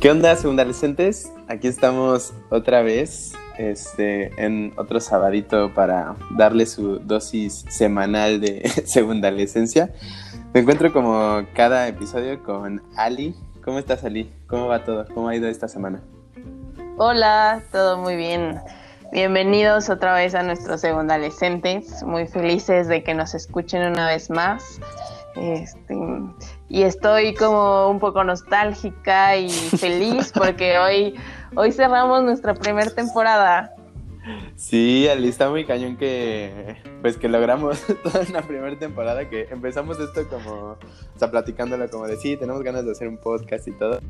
¿Qué onda, segundadolescentes? Aquí estamos otra vez este, en otro sabadito para darle su dosis semanal de segundadolescencia. Me encuentro como cada episodio con Ali. ¿Cómo estás, Ali? ¿Cómo va todo? ¿Cómo ha ido esta semana? Hola, todo muy bien. Bienvenidos otra vez a nuestros segundadolescentes. Muy felices de que nos escuchen una vez más. Este, y estoy como un poco nostálgica y feliz porque hoy, hoy cerramos nuestra primera temporada. Sí, Ali, está muy cañón que pues que logramos toda una primera temporada que empezamos esto como, o sea, platicándolo como de sí, tenemos ganas de hacer un podcast y todo.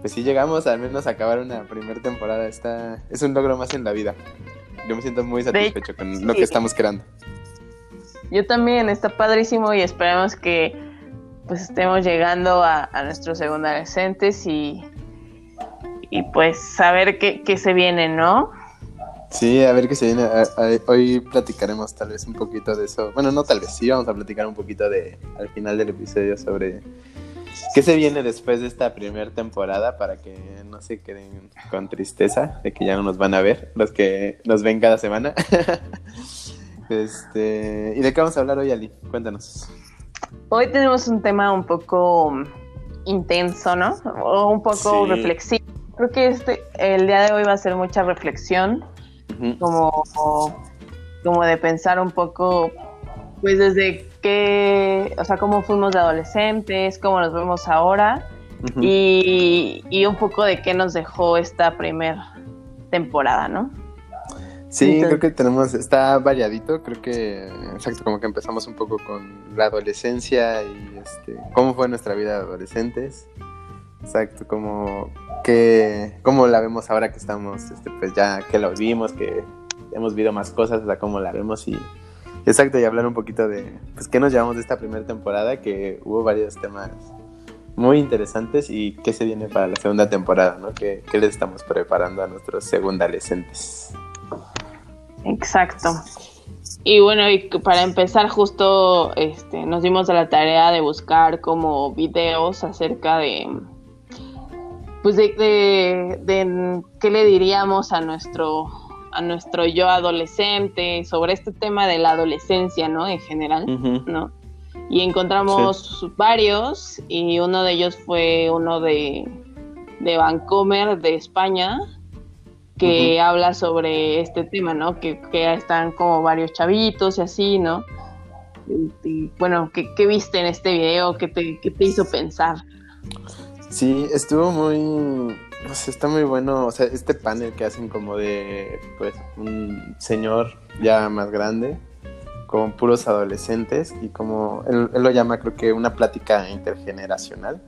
Pues sí llegamos al menos a acabar una primera temporada, está es un logro más en la vida. Yo me siento muy satisfecho con lo que estamos creando. Yo también, está padrísimo y esperemos que pues estemos llegando a, nuestros segundo adolescentes y, y pues saber qué, qué se viene, ¿no? Sí, a ver qué se viene. Hoy platicaremos tal vez un poquito de eso. Bueno, no tal vez, sí, vamos a platicar un poquito de al final del episodio sobre qué se viene después de esta primera temporada para que no se queden con tristeza de que ya no nos van a ver los que nos ven cada semana. Este, ¿Y de qué vamos a hablar hoy, Ali? Cuéntanos. Hoy tenemos un tema un poco intenso, ¿no? O un poco reflexivo. Creo que este, el día de hoy va a ser mucha reflexión, como, como de pensar un poco, pues desde qué, o sea, cómo fuimos de adolescentes, cómo nos vemos ahora, y, y un poco de qué nos dejó esta primera temporada, ¿no? Sí, creo que tenemos, está variadito, creo que, exacto, como que empezamos un poco con la adolescencia y este, cómo fue nuestra vida de adolescentes, exacto, como que, cómo la vemos ahora que estamos, este, pues ya que lo vimos, que hemos visto más cosas, o sea, cómo la vemos y, exacto, y hablar un poquito de, pues, qué nos llevamos de esta primera temporada, que hubo varios temas muy interesantes y qué se viene para la segunda temporada, ¿no? ¿Qué, qué les estamos preparando a nuestros segundadolescentes? Exacto. Y bueno, y para empezar justo este, nos dimos a la tarea de buscar como videos acerca de, pues de, de, qué le diríamos a nuestro, a nuestro yo adolescente sobre este tema de la adolescencia, ¿no? En general, ¿no? Y encontramos varios y uno de ellos fue uno de, de Vancomer de España, que habla sobre este tema, ¿no? Que, están como varios chavitos y así, ¿no? Y, bueno, ¿qué, viste en este video? ¿Qué te, te hizo pensar? Sí, estuvo muy... Pues está muy bueno, o sea, este panel que hacen como de, pues, un señor ya más grande, con puros adolescentes y como él lo llama creo que una plática intergeneracional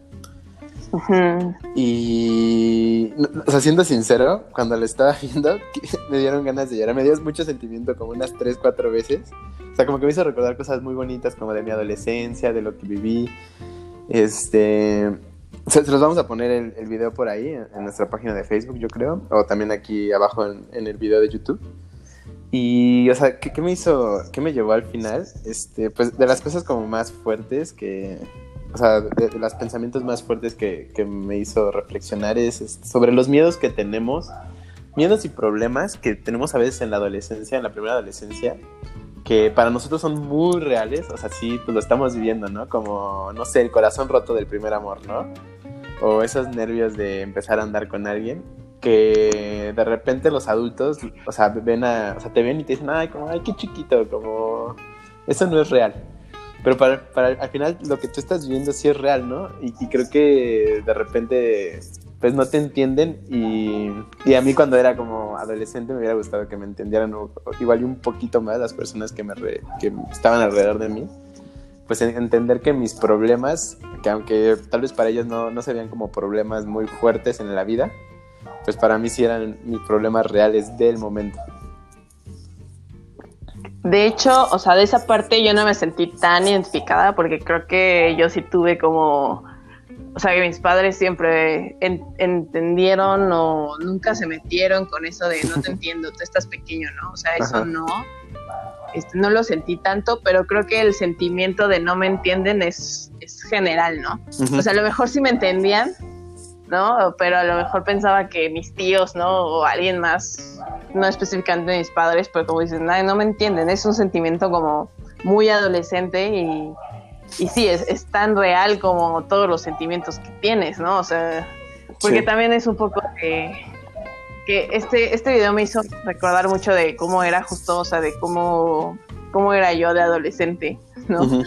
y, o sea, siendo sincero, cuando lo estaba viendo, me dieron ganas de llorar. Me dio mucho sentimiento, como unas 3, 4 veces. O sea, como que me hizo recordar cosas muy bonitas, como de mi adolescencia, de lo que viví. Este. se los vamos a poner el, el video por ahí, en, nuestra página de Facebook, yo creo. O también aquí abajo en, en el video de YouTube. Y, o sea, ¿qué, ¿qué, me hizo, qué me llevó al final? Este, pues de las cosas como más fuertes que, o sea, de, los pensamientos más fuertes que, me hizo reflexionar es, sobre los miedos que tenemos, miedos y problemas que tenemos a veces en la adolescencia, en la primera adolescencia, que para nosotros son muy reales, o sea, sí, pues lo estamos viviendo, ¿no? Como, no sé, el corazón roto del primer amor, ¿no? O esos nervios de empezar a andar con alguien, que de repente los adultos, o sea, ven a, o sea, te ven y te dicen, ay, como, ay, qué chiquito, como, eso no es real. Pero para, para, al final lo que tú estás viviendo sí es real, ¿no? Y, creo que de repente pues no te entienden y, y, a mí cuando era como adolescente me hubiera gustado que me entendieran igual y un poquito más las personas que, me que estaban alrededor de mí. Pues entender que mis problemas, que aunque tal vez para ellos no, no se veían como problemas muy fuertes en la vida, pues para mí sí eran mis problemas reales del momento. De hecho, o sea, de esa parte yo no me sentí tan identificada porque creo que yo sí tuve como, o sea, que mis padres siempre entendieron o nunca se metieron con eso de no te entiendo, tú estás pequeño, ¿no? O sea, eso no, este, no lo sentí tanto, pero creo que el sentimiento de no me entienden es, es general, ¿no? O sea, a lo mejor sí me entendían, ¿no? Pero a lo mejor pensaba que mis tíos, ¿no? O alguien más, no específicamente mis padres, pero como dicen, no me entienden, es un sentimiento como muy adolescente y, y sí, es, es, tan real como todos los sentimientos que tienes, ¿no? O sea, porque también es un poco que, que este, este video me hizo recordar mucho de cómo era justo, o sea, de cómo, cómo era yo de adolescente, ¿no?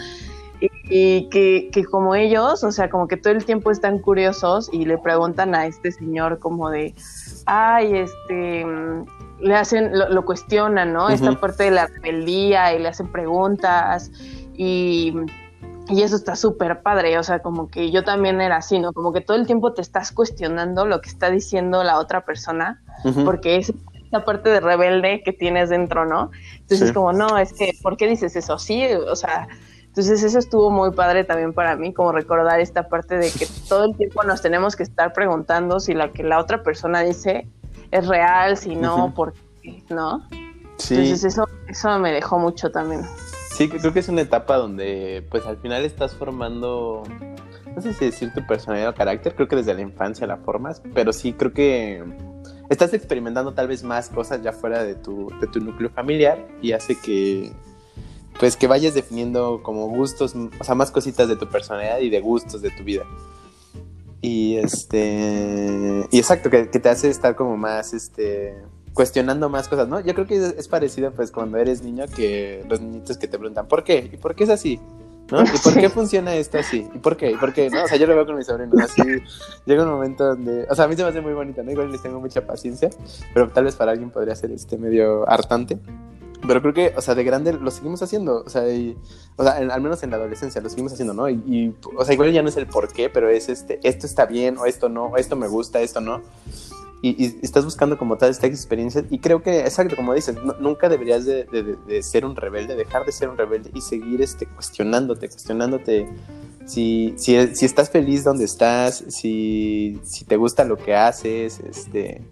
Y, que, que, como ellos, o sea, como que todo el tiempo están curiosos y le preguntan a este señor como de, ay, este, le hacen, lo, cuestionan, ¿no? Esta parte de la rebeldía y le hacen preguntas y, y eso está súper padre, o sea, como que yo también era así, ¿no? Como que todo el tiempo te estás cuestionando lo que está diciendo la otra persona, porque es esta parte de rebelde que tienes dentro, ¿no? Entonces es como, no, es que, ¿por qué dices eso? Sí, o sea, entonces eso estuvo muy padre también para mí, como recordar esta parte de que todo el tiempo nos tenemos que estar preguntando si la que la otra persona dice es real, si no, por qué, ¿no? Sí. Entonces eso, eso me dejó mucho también. Sí, creo que es una etapa donde pues al final estás formando, no sé si decir tu personalidad o carácter, creo que desde la infancia la formas, pero sí creo que estás experimentando tal vez más cosas ya fuera de tu, de tu núcleo familiar y hace que pues que vayas definiendo como gustos, o sea, más cositas de tu personalidad y de gustos de tu vida. Y este, y exacto, que, te hace estar como más, este, cuestionando más cosas, ¿no? Yo creo que es, parecido pues cuando eres niño que los niñitos que te preguntan, ¿por qué? ¿Y por qué es así? ¿no? ¿Y por qué funciona esto así? ¿Y por qué? ¿Y por qué? ¿No? O sea, yo lo veo con mis sobrinos así. Llega un momento donde, o sea, a mí se me hace muy bonito, ¿no? Igual les tengo mucha paciencia, pero tal vez para alguien podría ser este medio hartante. Pero creo que, o sea, de grande lo seguimos haciendo. O sea, o sea al menos en la adolescencia lo seguimos haciendo, ¿no? Y, o sea, igual ya no es el por qué, pero es este, esto está bien, o esto no, o esto me gusta, esto no. Y, estás buscando como tal esta experiencia. Y creo que, exacto, como dices, nunca deberías de, de, ser un rebelde, dejar de ser un rebelde y seguir este, cuestionándote, cuestionándote si, si, si estás feliz donde estás, si, si te gusta lo que haces, este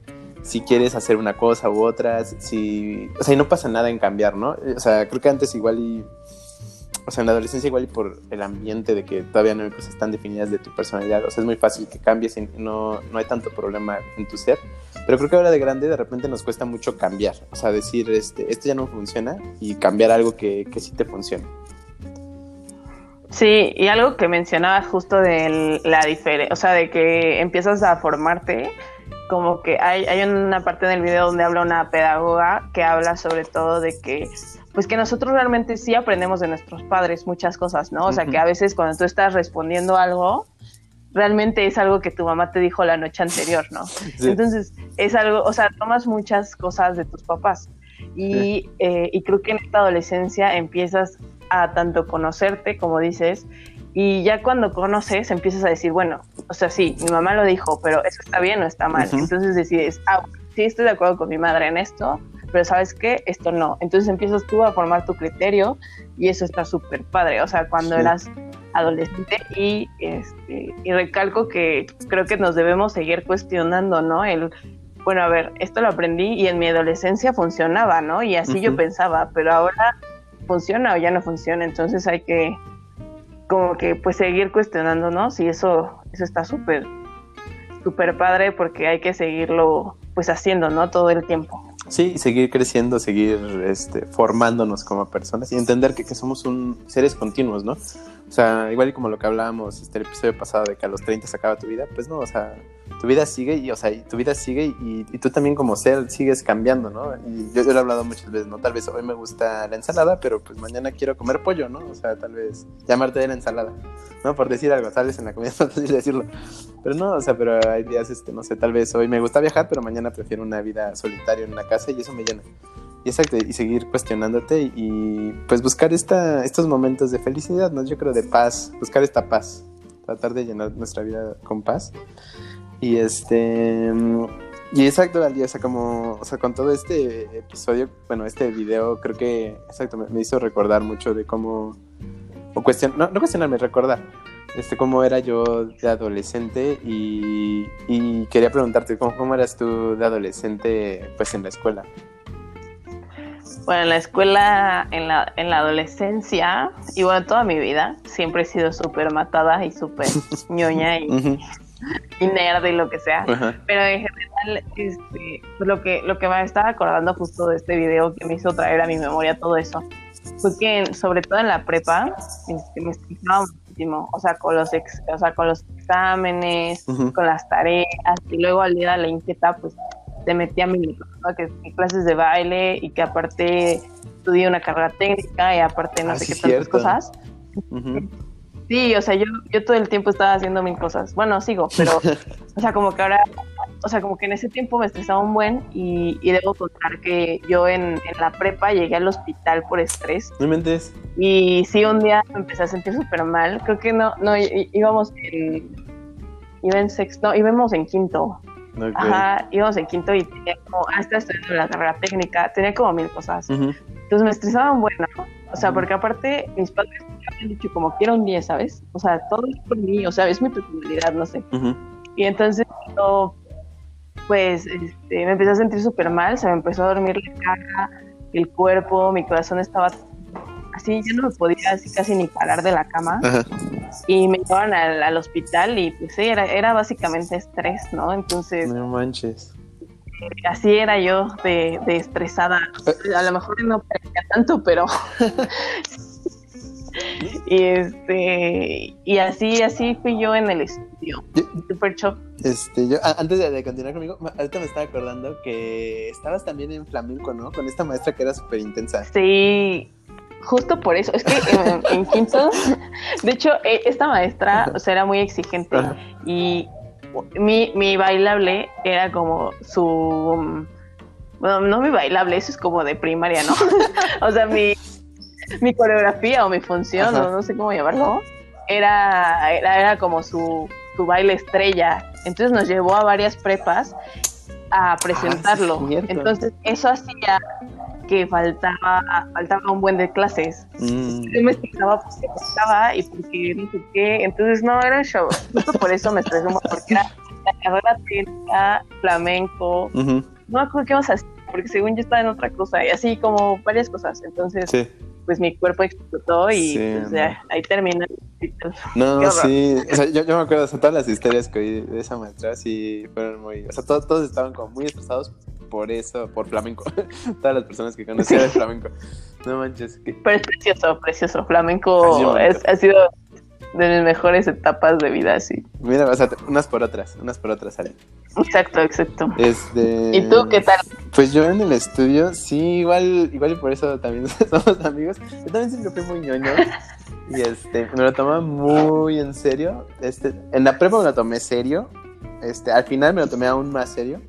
si quieres hacer una cosa u otra, si, o sea, y no pasa nada en cambiar, ¿no? O sea, creo que antes igual o sea, en la adolescencia igual y por el ambiente de que todavía no hay cosas tan definidas de tu personalidad, o sea, es muy fácil que cambies y no, no hay tanto problema en tu ser, pero creo que ahora de grande de repente nos cuesta mucho cambiar, o sea, decir, este, esto ya no funciona y cambiar algo que, que sí te funcione. Sí, y algo que mencionabas justo de la diferencia, o sea, de que empiezas a formarte, como que hay, hay una parte del video donde habla una pedagoga que habla sobre todo de que pues que nosotros realmente sí aprendemos de nuestros padres muchas cosas, ¿no? O sea, que a veces cuando tú estás respondiendo algo, realmente es algo que tu mamá te dijo la noche anterior, ¿no? Entonces, es algo, o sea, tomas muchas cosas de tus papás. Y, eh, y creo que en esta adolescencia empiezas a tanto conocerte, como dices, y ya cuando conoces, empiezas a decir, bueno, o sea, sí, mi mamá lo dijo, pero eso está bien o está mal. Entonces decides, ah, sí, estoy de acuerdo con mi madre en esto, pero sabes qué, esto no. Entonces empiezas tú a formar tu criterio y eso está súper padre. O sea, cuando eras adolescente y, este, y recalco que creo que nos debemos seguir cuestionando, ¿no? El, bueno, a ver, esto lo aprendí y en mi adolescencia funcionaba, ¿no? Y así yo pensaba, pero ahora funciona o ya no funciona. Entonces hay que como que pues seguir cuestionándonos y eso, eso está súper, súper padre porque hay que seguirlo pues haciendo, ¿no? Todo el tiempo. Sí, seguir creciendo, seguir este, formándonos como personas y entender que, que somos un, seres continuos, ¿no? O sea, igual y como lo que hablábamos este, el episodio pasado de que a los 30 se acaba tu vida, pues no, o sea, tu vida sigue y, o sea, tu vida sigue y, y, tú también como ser sigues cambiando, ¿no? Y yo, yo, lo he hablado muchas veces, ¿no? Tal vez hoy me gusta la ensalada, pero pues mañana quiero comer pollo, ¿no? O sea, tal vez llamarte de la ensalada, ¿no? Por decir algo, tal vez en la comida es fácil decirlo. Pero no, o sea, pero hay días, este, no sé, tal vez hoy me gusta viajar, pero mañana prefiero una vida solitaria en una casa y eso me llena. Y exacto, y seguir cuestionándote y pues buscar esta, estos momentos de felicidad, ¿no? Yo creo de paz, buscar esta paz, tratar de llenar nuestra vida con paz. Y este. Y exacto, al día, o sea, como, o sea, con todo este episodio, bueno, este video, creo que, exacto, me, hizo recordar mucho de cómo, o cuestion, no, no cuestionarme, recordar, este, cómo era yo de adolescente y, y quería preguntarte, ¿cómo, ¿cómo eras tú de adolescente, pues, en la escuela? Bueno, en la escuela, en la, en la adolescencia y bueno, toda mi vida, siempre he sido súper matada y súper ñoña y y nerd y lo que sea. Pero en general, este, lo que, lo que me estaba acordando justo de este video que me hizo traer a mi memoria todo eso, fue que sobre todo en la prepa, este, me estresaba muchísimo, o sea, con los ex, o sea, con los exámenes, con las tareas, y luego al día de la inquieta, pues te metía a mi, que, clases de baile y que aparte estudié una carrera técnica y aparte no ah, sé qué tantas cosas. Sí, o sea, yo, yo todo el tiempo estaba haciendo mil cosas. Bueno, sigo, pero, o sea, como que ahora, o sea, como que en ese tiempo me estresaba un buen y, debo contar que yo en, la prepa llegué al hospital por estrés. ¿No mentes? Y sí, un día me empecé a sentir súper mal. Creo que no, no, íbamos en, iba en sexto, íbamos en quinto. Ajá, íbamos en quinto y tenía como, hasta ah, estudiando la carrera técnica, tenía como mil cosas. Entonces me estresaba un buen, ¿no? O sea, porque aparte mis padres me habían dicho como quiero un 10, ¿sabes? O sea, todo es por mí, o sea, es mi personalidad, no sé. Y entonces yo, pues, este, me empecé a sentir súper mal, se me empezó a dormir la cara, el cuerpo, mi corazón estaba así, yo no me podía así casi ni parar de la cama. Y me llevaron al, hospital y pues sí, era, era básicamente estrés, ¿no? Entonces... No manches así era yo de, estresada. A lo mejor no parecía tanto, pero y este y así así fui yo en el estudio. Super shock. Este, yo antes de, continuar conmigo, ahorita me estaba acordando que estabas también en flamenco, ¿no? Con esta maestra que era súper intensa. Sí, justo por eso. Es que en, quinto, de hecho, e, esta maestra, o sea, era muy exigente y mi, mi bailable era como su... Bueno, no mi bailable, eso es como de primaria, ¿no? o sea, mi, mi coreografía o mi función, o no sé cómo llamarlo, era, era, era como su, su baile estrella. Entonces nos llevó a varias prepas a presentarlo. Ah, Entonces eso hacía que faltaba, faltaba un buen de clases. Mm. Yo me estresaba porque faltaba y porque no sé qué. Entonces, no, era show. Justo por eso me estresé mucho, porque era la carrera técnica, flamenco. No me acuerdo qué vamos a hacer, porque según yo estaba en otra cosa y así como varias cosas. Entonces, pues mi cuerpo explotó y pues, ya, ahí termina. No, sí, o sea, yo, yo, me acuerdo, o sea, todas las historias que oí de esa maestra sí fueron muy, o sea, todos, todos estaban como muy estresados por eso, por flamenco. Todas las personas que conocían el flamenco. No manches. Pero es precioso, precioso. Flamenco ha sido de mis mejores etapas de vida, sí. Mira, o sea, unas por otras, unas por otras salen. Exacto, exacto. Este... ¿Y tú qué tal? Pues yo en el estudio, sí, igual, igual y por eso también somos amigos. Yo también siempre fui muy ñoño. y este, me lo tomaba muy en serio. Este, en la prepa me lo tomé serio. Este, al final me lo tomé aún más serio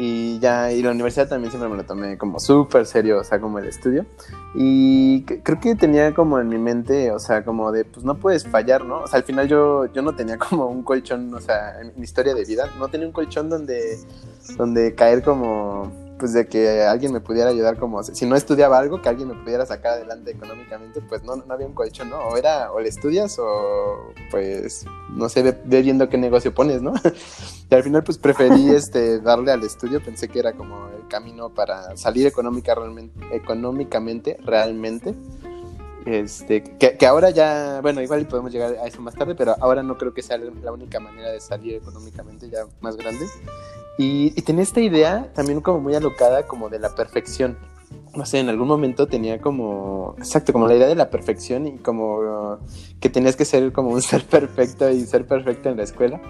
y ya, y la universidad también siempre me lo tomé como súper serio, o sea, como el estudio. Y creo que tenía como en mi mente, o sea, como de, pues no puedes fallar, ¿no? O sea, al final yo, yo no tenía como un colchón, o sea, en mi historia de vida, no tenía un colchón donde, donde caer como pues de que alguien me pudiera ayudar como si no estudiaba algo que alguien me pudiera sacar adelante económicamente pues no, no había un colchón no o era o le estudias o pues no sé ve, viendo qué negocio pones no y al final pues preferí este darle al estudio pensé que era como el camino para salir económica realmente económicamente realmente. Este, que, que, ahora ya, bueno, igual podemos llegar a eso más tarde, pero ahora no creo que sea la única manera de salir económicamente ya más grande. Y, tenía esta idea también como muy alocada, como de la perfección. No sé, en algún momento tenía como, exacto, como la idea de la perfección y como que tenías que ser como un ser perfecto y ser perfecto en la escuela.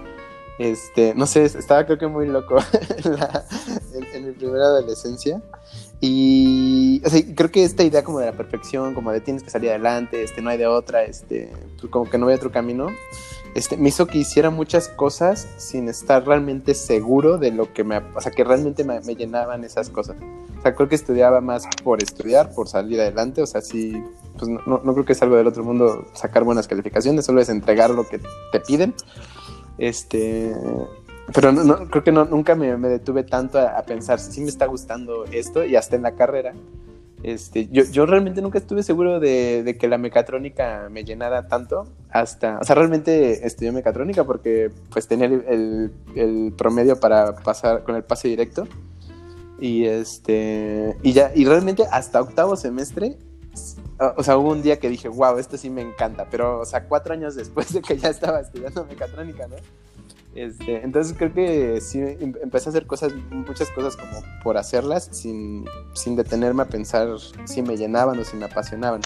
Este, no sé, estaba creo que muy loco en, mi primera adolescencia. Y o sea, creo que esta idea como de la perfección, como de tienes que salir adelante, este, no hay de otra, este, pues como que no hay otro camino, este, me hizo que hiciera muchas cosas sin estar realmente seguro de lo que me, o sea, que realmente me, llenaban esas cosas. O sea, creo que estudiaba más por estudiar, por salir adelante, o sea, sí, pues no, no, creo que es algo del otro mundo sacar buenas calificaciones, solo es entregar lo que te piden. Este, pero no, creo que no, nunca me, detuve tanto a, a, pensar si me está gustando esto y hasta en la carrera este, yo, yo realmente nunca estuve seguro de, que la mecatrónica me llenara tanto hasta, o sea, realmente estudié mecatrónica porque pues tenía el, el, promedio para pasar con el pase directo y este, y ya, y realmente hasta octavo semestre, o sea, hubo un día que dije, wow, esto sí me encanta, pero, o sea, cuatro años después de que ya estaba estudiando mecatrónica, ¿no? Este, entonces creo que sí em- empecé a hacer cosas, muchas cosas como por hacerlas, sin, sin detenerme a pensar si me llenaban o si me apasionaban.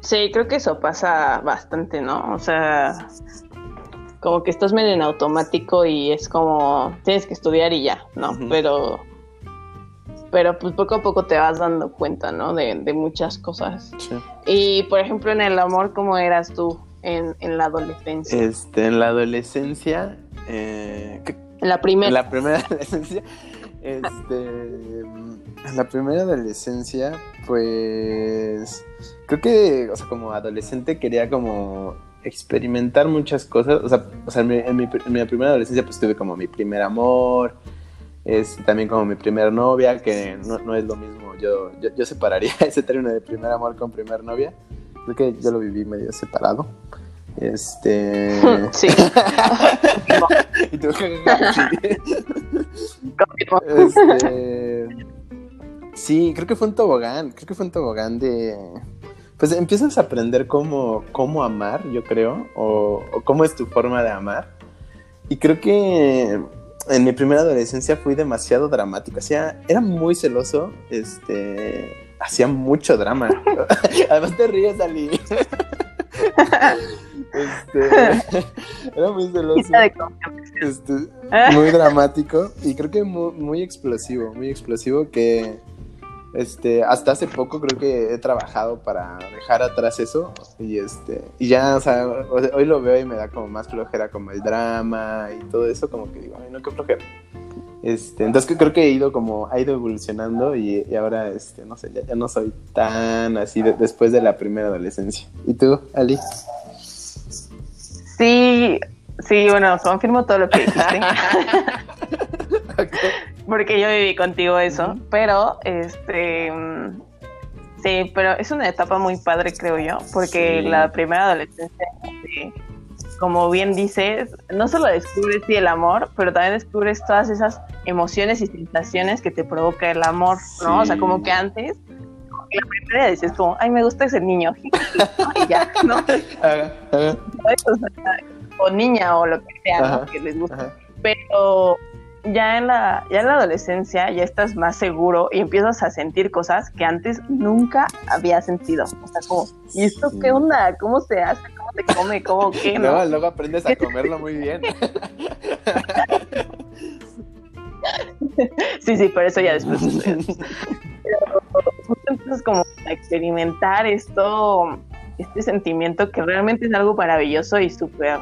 Sí, creo que eso pasa bastante, ¿no? O sea, como que estás medio en automático y es como tienes que estudiar y ya, ¿no? Pero, pero pues poco a poco te vas dando cuenta, ¿no? De, de muchas cosas. Sí. Y por ejemplo, en el amor, ¿cómo eras tú en, en la adolescencia? Este, en la adolescencia, eh, ¿qué- en la primera. En la primera adolescencia, este, en la primera adolescencia, pues, creo que, o sea, como adolescente quería como experimentar muchas cosas, o sea, o sea en, mi, en mi- en mi primera adolescencia pues tuve como mi primer amor, es también como mi primera novia, que no, no es lo mismo, yo, yo, yo separaría ese término de primer amor con primer novia, creo que yo lo viví medio separado. Este. Sí. y tú. Este, sí, creo que fue un tobogán, creo que fue un tobogán de... Pues empiezas a aprender cómo, cómo amar, yo creo, o, o cómo es tu forma de amar. Y creo que en mi primera adolescencia fui demasiado dramático, o sea, era muy celoso, este, hacía mucho drama. Además te ríes, Ali. Este, era muy celoso este, muy dramático y creo que muy, muy explosivo, muy explosivo que este hasta hace poco creo que he trabajado para dejar atrás eso y este y ya o sea, o sea, hoy lo veo y me da como más flojera como el drama y todo eso como que digo ay no qué flojera este entonces creo que he ido como ha ido evolucionando y, y ahora este no sé ya, ya no soy tan así de- después de la primera adolescencia y tú Ali Sí, sí, bueno, confirmo todo lo que dijiste. porque yo viví contigo eso, pero este mm, sí, pero es una etapa muy padre creo yo, porque Sí. la primera adolescencia, este, como bien dices, no solo descubres sí, el amor, pero también descubres todas esas emociones y sensaciones que te provoca el amor, ¿no? O sea, como que antes como que la primera dices como, ay, me gusta ese niño, y ya, ¿no? Ajá, ajá, O, sea, o niña o lo que sea, ¿no? Ajá. Que les gusta pero ya en la ya en la adolescencia ya estás más seguro y empiezas a sentir cosas que antes nunca había sentido. O sea, como, ¿y esto Sí. qué onda? ¿Cómo se hace? ¿Cómo se come? ¿Cómo qué? No, ¿No? luego aprendes a comerlo muy bien. Sí, sí, pero eso ya después. pero justo empiezas como a experimentar esto, este sentimiento que realmente es algo maravilloso y súper,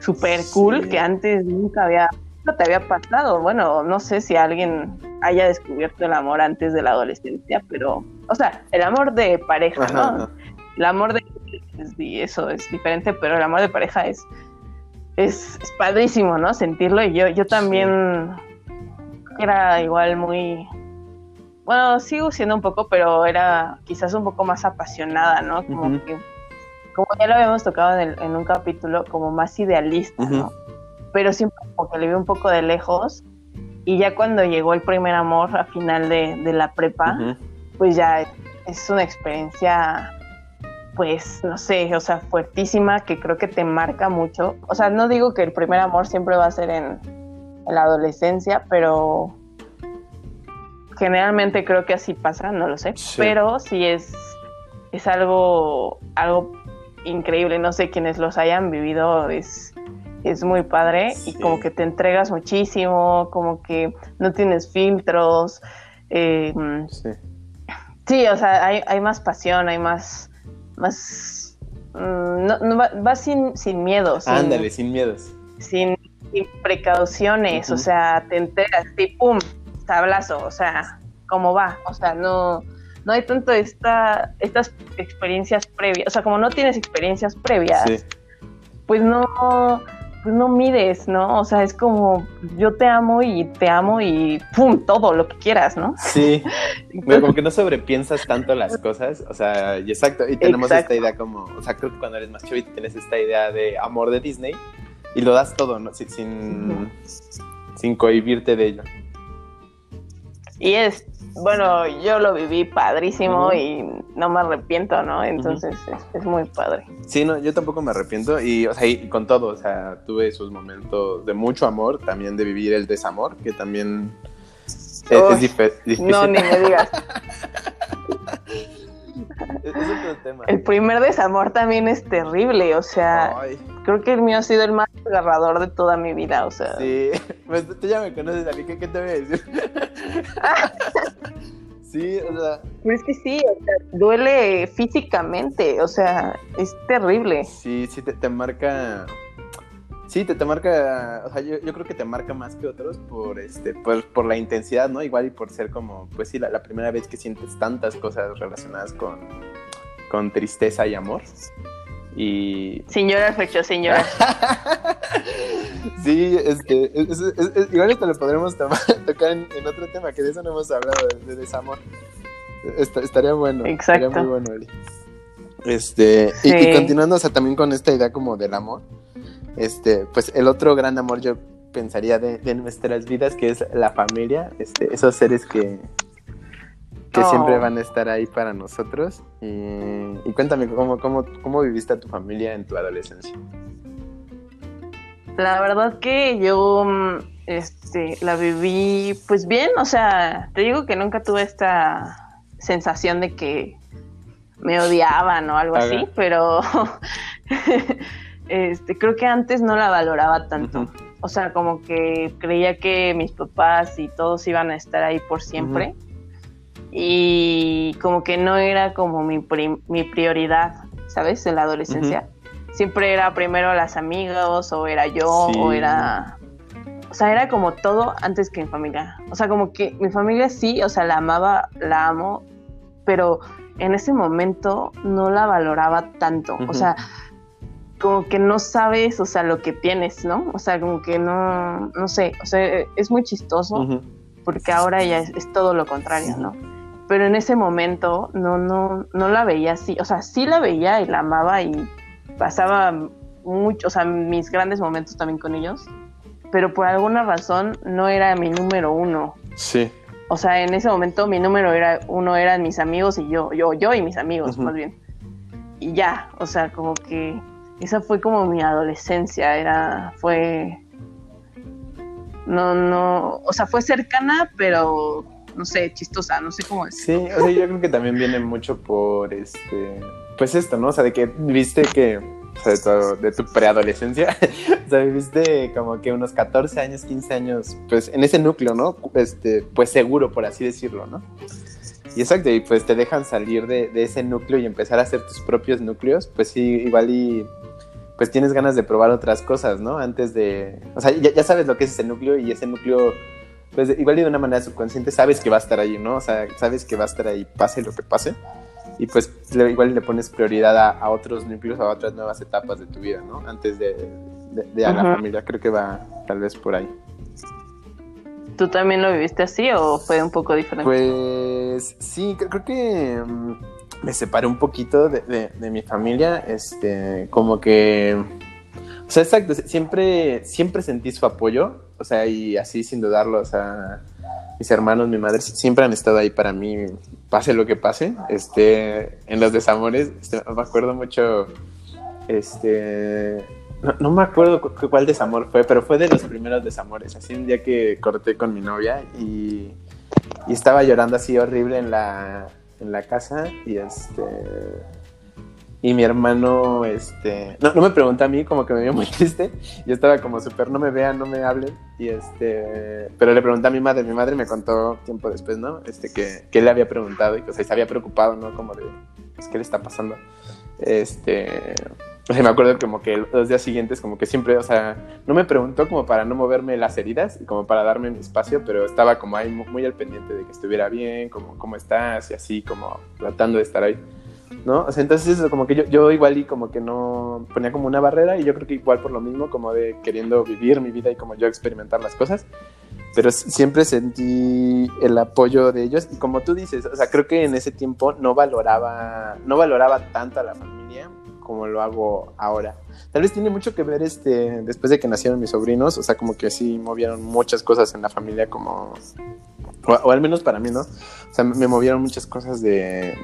súper cool que antes nunca había, nunca te había pasado. Bueno, no sé si alguien haya descubierto el amor antes de la adolescencia, pero, o sea, el amor de pareja, Ajá, ¿no? ajá. El amor de y eso es diferente, pero el amor de pareja es, es, es padrísimo, ¿no? Sentirlo y yo, yo también era igual muy, bueno, sigo siendo un poco, pero era quizás un poco más apasionada, ¿no? Como que, como ya lo habíamos tocado en, el- en un capítulo, como más idealista, ¿no? Pero siempre como que le vi un poco de lejos y ya cuando llegó el primer amor a final de, de la prepa, pues ya es una experiencia, pues, no sé, o sea, fuertísima que creo que te marca mucho. O sea, no digo que el primer amor siempre va a ser en, en la adolescencia, pero generalmente creo que así pasa, no lo sé, Sí. pero sí es, es algo, algo increíble, no sé, quienes los hayan vivido es... Es muy padre y como que te entregas muchísimo, como que no tienes filtros, eh, Sí. Sí, o sea, hay, hay más pasión, hay más. Más mm, no, no, va, va sin, sin miedo, sin, Ándale, sin miedos. sin, sin precauciones, o sea, te enteras y pum, tablazo, o sea, cómo va, o sea, no, no hay tanto esta, estas experiencias previas, o sea, como no tienes experiencias previas, Sí. pues no, pues no mides, ¿no? O sea, es como yo te amo y te amo y pum, todo lo que quieras, ¿no? Sí. Pero como que no sobrepiensas tanto las cosas, o sea, y exacto, y tenemos Exacto. esta idea como, o sea, creo que cuando eres más chavito tienes esta idea de amor de Disney y lo das todo, ¿no? Sin, sin, sin cohibirte de ello. Y es bueno, yo lo viví padrísimo y no me arrepiento, ¿no? Entonces es, muy padre. Sí, no, yo tampoco me arrepiento y, o sea, y con todo, o sea, tuve esos momentos de mucho amor, también de vivir el desamor, que también es, difícil. No, ni me digas. El primer desamor también es terrible, o sea, creo que el mío ha sido el más agarrador de toda mi vida, o sea. Sí, pues tú ya me conoces, a mí, ¿qué, te voy a decir? sí, o sea. Pero es que sí, o sea, duele físicamente, o sea, es terrible. Sí, sí, te, te marca Sí, te, te marca, o sea, yo, yo, creo que te marca más que otros por este, por, por la intensidad, ¿no? Igual y por ser como, pues sí, la, la primera vez que sientes tantas cosas relacionadas con, con tristeza y amor. Y. Señora Fecho, señora. sí, este, es, es, igual esto lo podremos tocar en, en, otro tema, que de eso no hemos hablado, de, desamor. estaría bueno. Exacto. Estaría muy bueno, Eli. Este, y, y, continuando, o sea, también con esta idea como del amor este, pues el otro gran amor yo pensaría de, nuestras vidas, que es la familia, este, esos seres que, que siempre oh. van a estar ahí para nosotros. Y, cuéntame, ¿cómo, cómo, ¿cómo viviste a tu familia en tu adolescencia? La verdad que yo este, la viví pues bien, o sea, te digo que nunca tuve esta sensación de que me odiaban o algo así, pero este, creo que antes no la valoraba tanto. O sea, como que creía que mis papás y todos iban a estar ahí por siempre. Y como que no era como mi, mi prioridad, ¿sabes? En la adolescencia. Siempre era primero las amigos, o era yo, o era... O sea, era como todo antes que mi familia. O sea, como que mi familia sí, o sea, la amaba, la amo, pero en ese momento no la valoraba tanto. O sea, como que no sabes, o sea, lo que tienes, ¿no? O sea, como que no, no sé, o sea, es muy chistoso porque ahora ya es, todo lo contrario, ¿no? Pero en ese momento no, no, no la veía así, o sea, sí la veía y la amaba y pasaba mucho, o sea, mis grandes momentos también con ellos, pero por alguna razón no era mi número uno. Sí. O sea, en ese momento mi número era uno eran mis amigos y yo, yo, yo y mis amigos, más bien. Y ya, o sea, como que esa fue como mi adolescencia, era, fue, no, no, o sea, fue cercana, pero no sé, chistosa, no sé cómo decirlo. Sí, o sea, yo creo que también viene mucho por este, pues esto, ¿no? O sea, de que viste que, o sea, de tu, preadolescencia, o sea, viviste como que unos 14 años, 15 años, pues en ese núcleo, ¿no? Este, pues seguro, por así decirlo, ¿no? Y exacto, y pues te dejan salir de, de, ese núcleo y empezar a hacer tus propios núcleos, pues sí, igual y pues tienes ganas de probar otras cosas, ¿no? Antes de, o sea, ya, sabes lo que es ese núcleo y ese núcleo, pues igual de una manera subconsciente sabes que va a estar ahí, ¿no? O sea, sabes que va a estar ahí, pase lo que pase. Y pues igual le pones prioridad a, otros núcleos, a otras nuevas etapas de tu vida, ¿no? Antes de, de, a la familia, creo que va tal vez por ahí. ¿Tú también lo viviste así o fue un poco diferente? Pues sí, creo que mm, me separé un poquito de, de, mi familia, este, como que, o sea, exacto, siempre, siempre sentí su apoyo, o sea, y así sin dudarlo, o sea, mis hermanos, mi madre siempre han estado ahí para mí, pase lo que pase, este, en los desamores, este, me acuerdo mucho, este, no, me acuerdo cuál desamor fue, pero fue de los primeros desamores, así un día que corté con mi novia y, y estaba llorando así horrible en la en la casa y este y mi hermano este no, no me preguntó a mí como que me vio muy triste. Yo estaba como súper no me vean no me hablen y este pero le pregunté a mi madre mi madre me contó tiempo después no este que, que él le había preguntado y que o sea, se había preocupado no como de pues, qué le está pasando este o sea, me acuerdo como que los días siguientes como que siempre, o sea, no me preguntó como para no moverme las heridas, como para darme mi espacio, pero estaba como ahí muy, al pendiente de que estuviera bien, como cómo estás y así, como tratando de estar ahí, ¿no? O sea, entonces como que yo, yo igual y como que no ponía como una barrera y yo creo que igual por lo mismo, como de queriendo vivir mi vida y como yo experimentar las cosas, pero siempre sentí el apoyo de ellos y como tú dices, o sea, creo que en ese tiempo no valoraba, no valoraba tanto a la familia como lo hago ahora. Tal vez tiene mucho que ver este después de que nacieron mis sobrinos, o sea, como que sí movieron muchas cosas en la familia como o, al menos para mí, ¿no? O sea, me movieron muchas cosas de,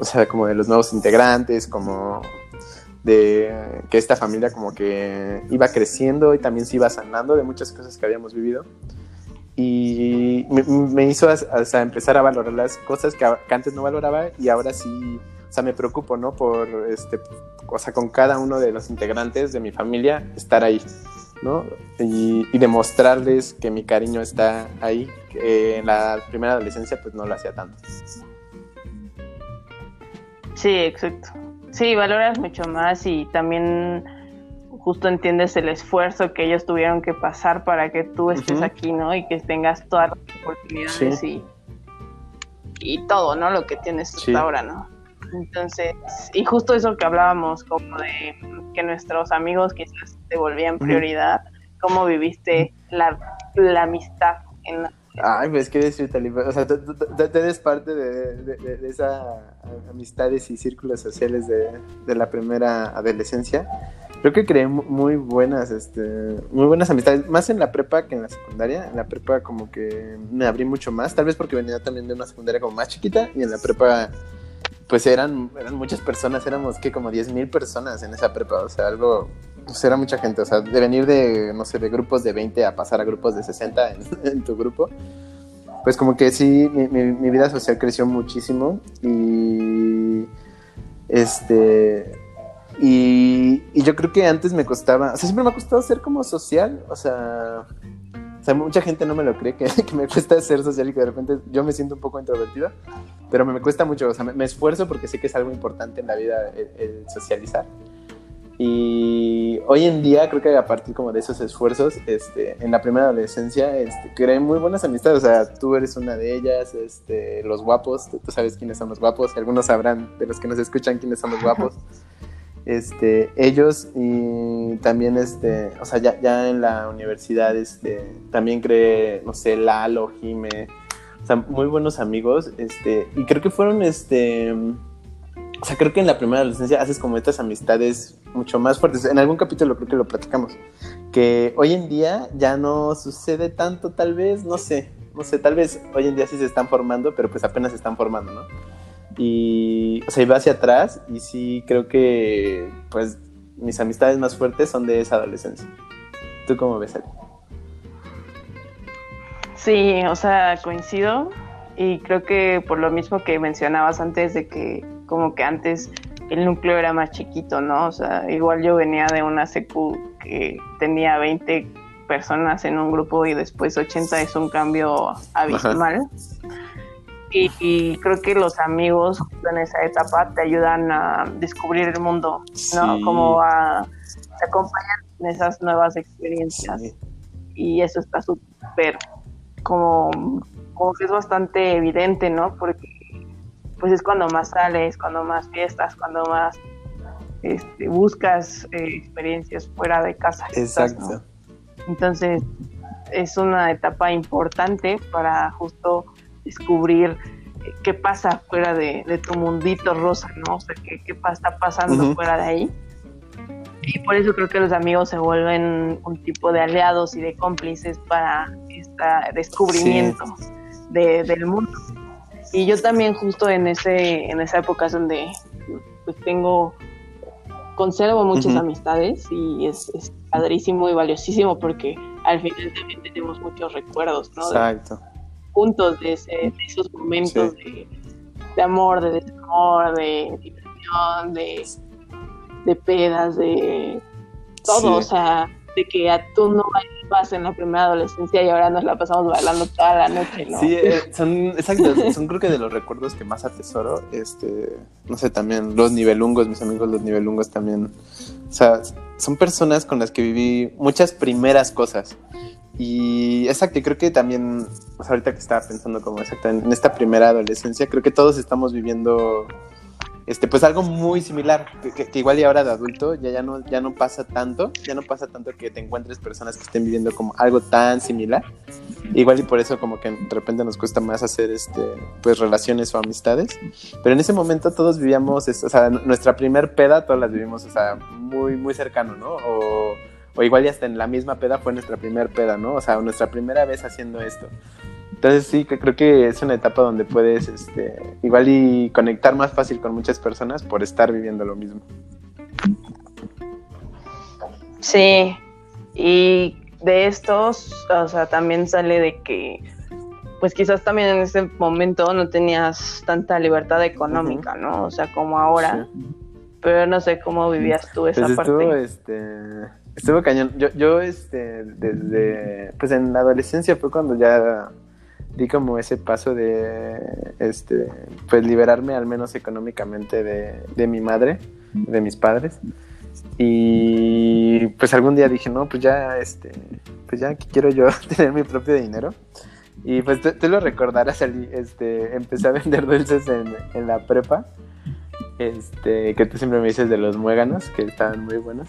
o sea, como de los nuevos integrantes, como de que esta familia como que iba creciendo y también se iba sanando de muchas cosas que habíamos vivido. Y me, hizo empezar a valorar las cosas que, antes no valoraba y ahora sí, o sea, me preocupo, ¿no? Por, este, o sea, con cada uno de los integrantes de mi familia, estar ahí, ¿no? Y, demostrarles que mi cariño está ahí. Que en la primera adolescencia, pues no lo hacía tanto. Sí, exacto. Sí, valoras mucho más y también justo entiendes el esfuerzo que ellos tuvieron que pasar para que tú estés aquí, ¿no? Y que tengas todas las oportunidades y, y todo, ¿no? Lo que tienes hasta ahora, ¿no? Entonces, y justo eso que hablábamos, como de que nuestros amigos quizás te volvían prioridad, ¿cómo viviste la, la amistad en la Ay, pues qué decirte, o sea, tú, eres parte de, de, esas amistades y círculos sociales de, la primera adolescencia. Creo que creé muy buenas, este, muy buenas amistades, más en la prepa que en la secundaria. En la prepa como que me abrí mucho más, tal vez porque venía también de una secundaria como más chiquita y en la prepa pues eran, eran muchas personas, éramos que como 10 mil personas en esa prepa, o sea, algo pues era mucha gente, o sea, de venir de, no sé, de grupos de 20 a pasar a grupos de 60 en, tu grupo, pues como que sí, mi, vida social creció muchísimo y, este, y, yo creo que antes me costaba, o sea, siempre me ha costado ser como social, o sea, o sea, mucha gente no me lo cree que, me cuesta ser social y que de repente yo me siento un poco introvertida, pero me, me cuesta mucho, o sea, me, esfuerzo porque sé que es algo importante en la vida el socializar. Y hoy en día creo que a partir como de esos esfuerzos, este, en la primera adolescencia, este, creé muy buenas amistades. O sea, tú eres una de ellas, este, los guapos, tú, sabes quiénes son los guapos, algunos sabrán de los que nos escuchan quiénes son los guapos. Este, ellos y también, este, o sea, ya, ya en la universidad, este, también creé, no sé, Lalo, Jime, o sea, muy buenos amigos, este, y creo que fueron, este, o sea, creo que en la primera adolescencia haces como estas amistades mucho más fuertes. En algún capítulo creo que lo platicamos. Que hoy en día ya no sucede tanto, tal vez, no sé. No sé, tal vez hoy en día sí se están formando, pero pues apenas se están formando, ¿no? Y, o sea, iba hacia atrás y sí creo que, pues, mis amistades más fuertes son de esa adolescencia. ¿Tú cómo ves, Ali? Sí, o sea, coincido y creo que por lo mismo que mencionabas antes de que como que antes el núcleo era más chiquito, ¿no? O sea, igual yo venía de una secu que tenía 20 personas en un grupo y después 80 es un cambio abismal. Y, creo que los amigos en esa etapa te ayudan a descubrir el mundo, ¿no? Como a te acompañan en esas nuevas experiencias. Y eso está súper como, como que es bastante evidente, ¿no? Porque pues es cuando más sales, cuando más fiestas, cuando más este, buscas eh, experiencias fuera de casa. Exacto. Entonces, es una etapa importante para justo descubrir eh, qué pasa fuera de, tu mundito rosa, ¿no? O sea, qué, qué está pasando fuera de ahí. Y por eso creo que los amigos se vuelven un tipo de aliados y de cómplices para este descubrimiento del mundo. Y yo también justo en ese en esa época es donde pues tengo conservo muchas amistades y es, es, padrísimo y valiosísimo porque al final también tenemos muchos recuerdos, ¿no? Exacto. juntos de, esos momentos de, de, amor, de desamor, de diversión, de, de pedas, de todo, o sea, de que a tú no en la primera adolescencia y ahora nos la pasamos bailando toda la noche, ¿no? Sí, eh, son, exacto, son creo que de los recuerdos que más atesoro, este, no sé, también los nivelungos, mis amigos los nivelungos también, o sea, son personas con las que viví muchas primeras cosas. Y exacto, creo que también, o sea, ahorita que estaba pensando como exacto en esta primera adolescencia, creo que todos estamos viviendo este, pues algo muy similar, que, igual y ahora de adulto ya, ya, no, ya no pasa tanto, ya no pasa tanto que te encuentres personas que estén viviendo como algo tan similar, igual y por eso como que de repente nos cuesta más hacer este, pues relaciones o amistades, pero en ese momento todos vivíamos, o sea, nuestra primer peda todas las vivimos, o sea, muy, muy cercano, ¿no? O, o igual y hasta en la misma peda fue nuestra primer peda, ¿no? O sea, nuestra primera vez haciendo esto. Entonces sí, creo que es una etapa donde puedes, este, igual y conectar más fácil con muchas personas por estar viviendo lo mismo. Sí, y de estos, o sea, también sale de que, pues quizás también en ese momento no tenías tanta libertad económica, ¿no? O sea, como ahora. Pero no sé cómo vivías tú esa pues parte. Estuvo, este, estuvo cañón. Yo, yo, este, desde, pues en la adolescencia fue cuando ya di como ese paso de, este, pues liberarme al menos económicamente de, de mi madre, de mis padres. Y pues algún día dije, no, pues ya, este, pues ya quiero yo tener mi propio dinero. Y pues te, lo recordarás, este, empecé a vender dulces en, en, la prepa, este, que tú siempre me dices de los muéganos, que estaban muy buenos.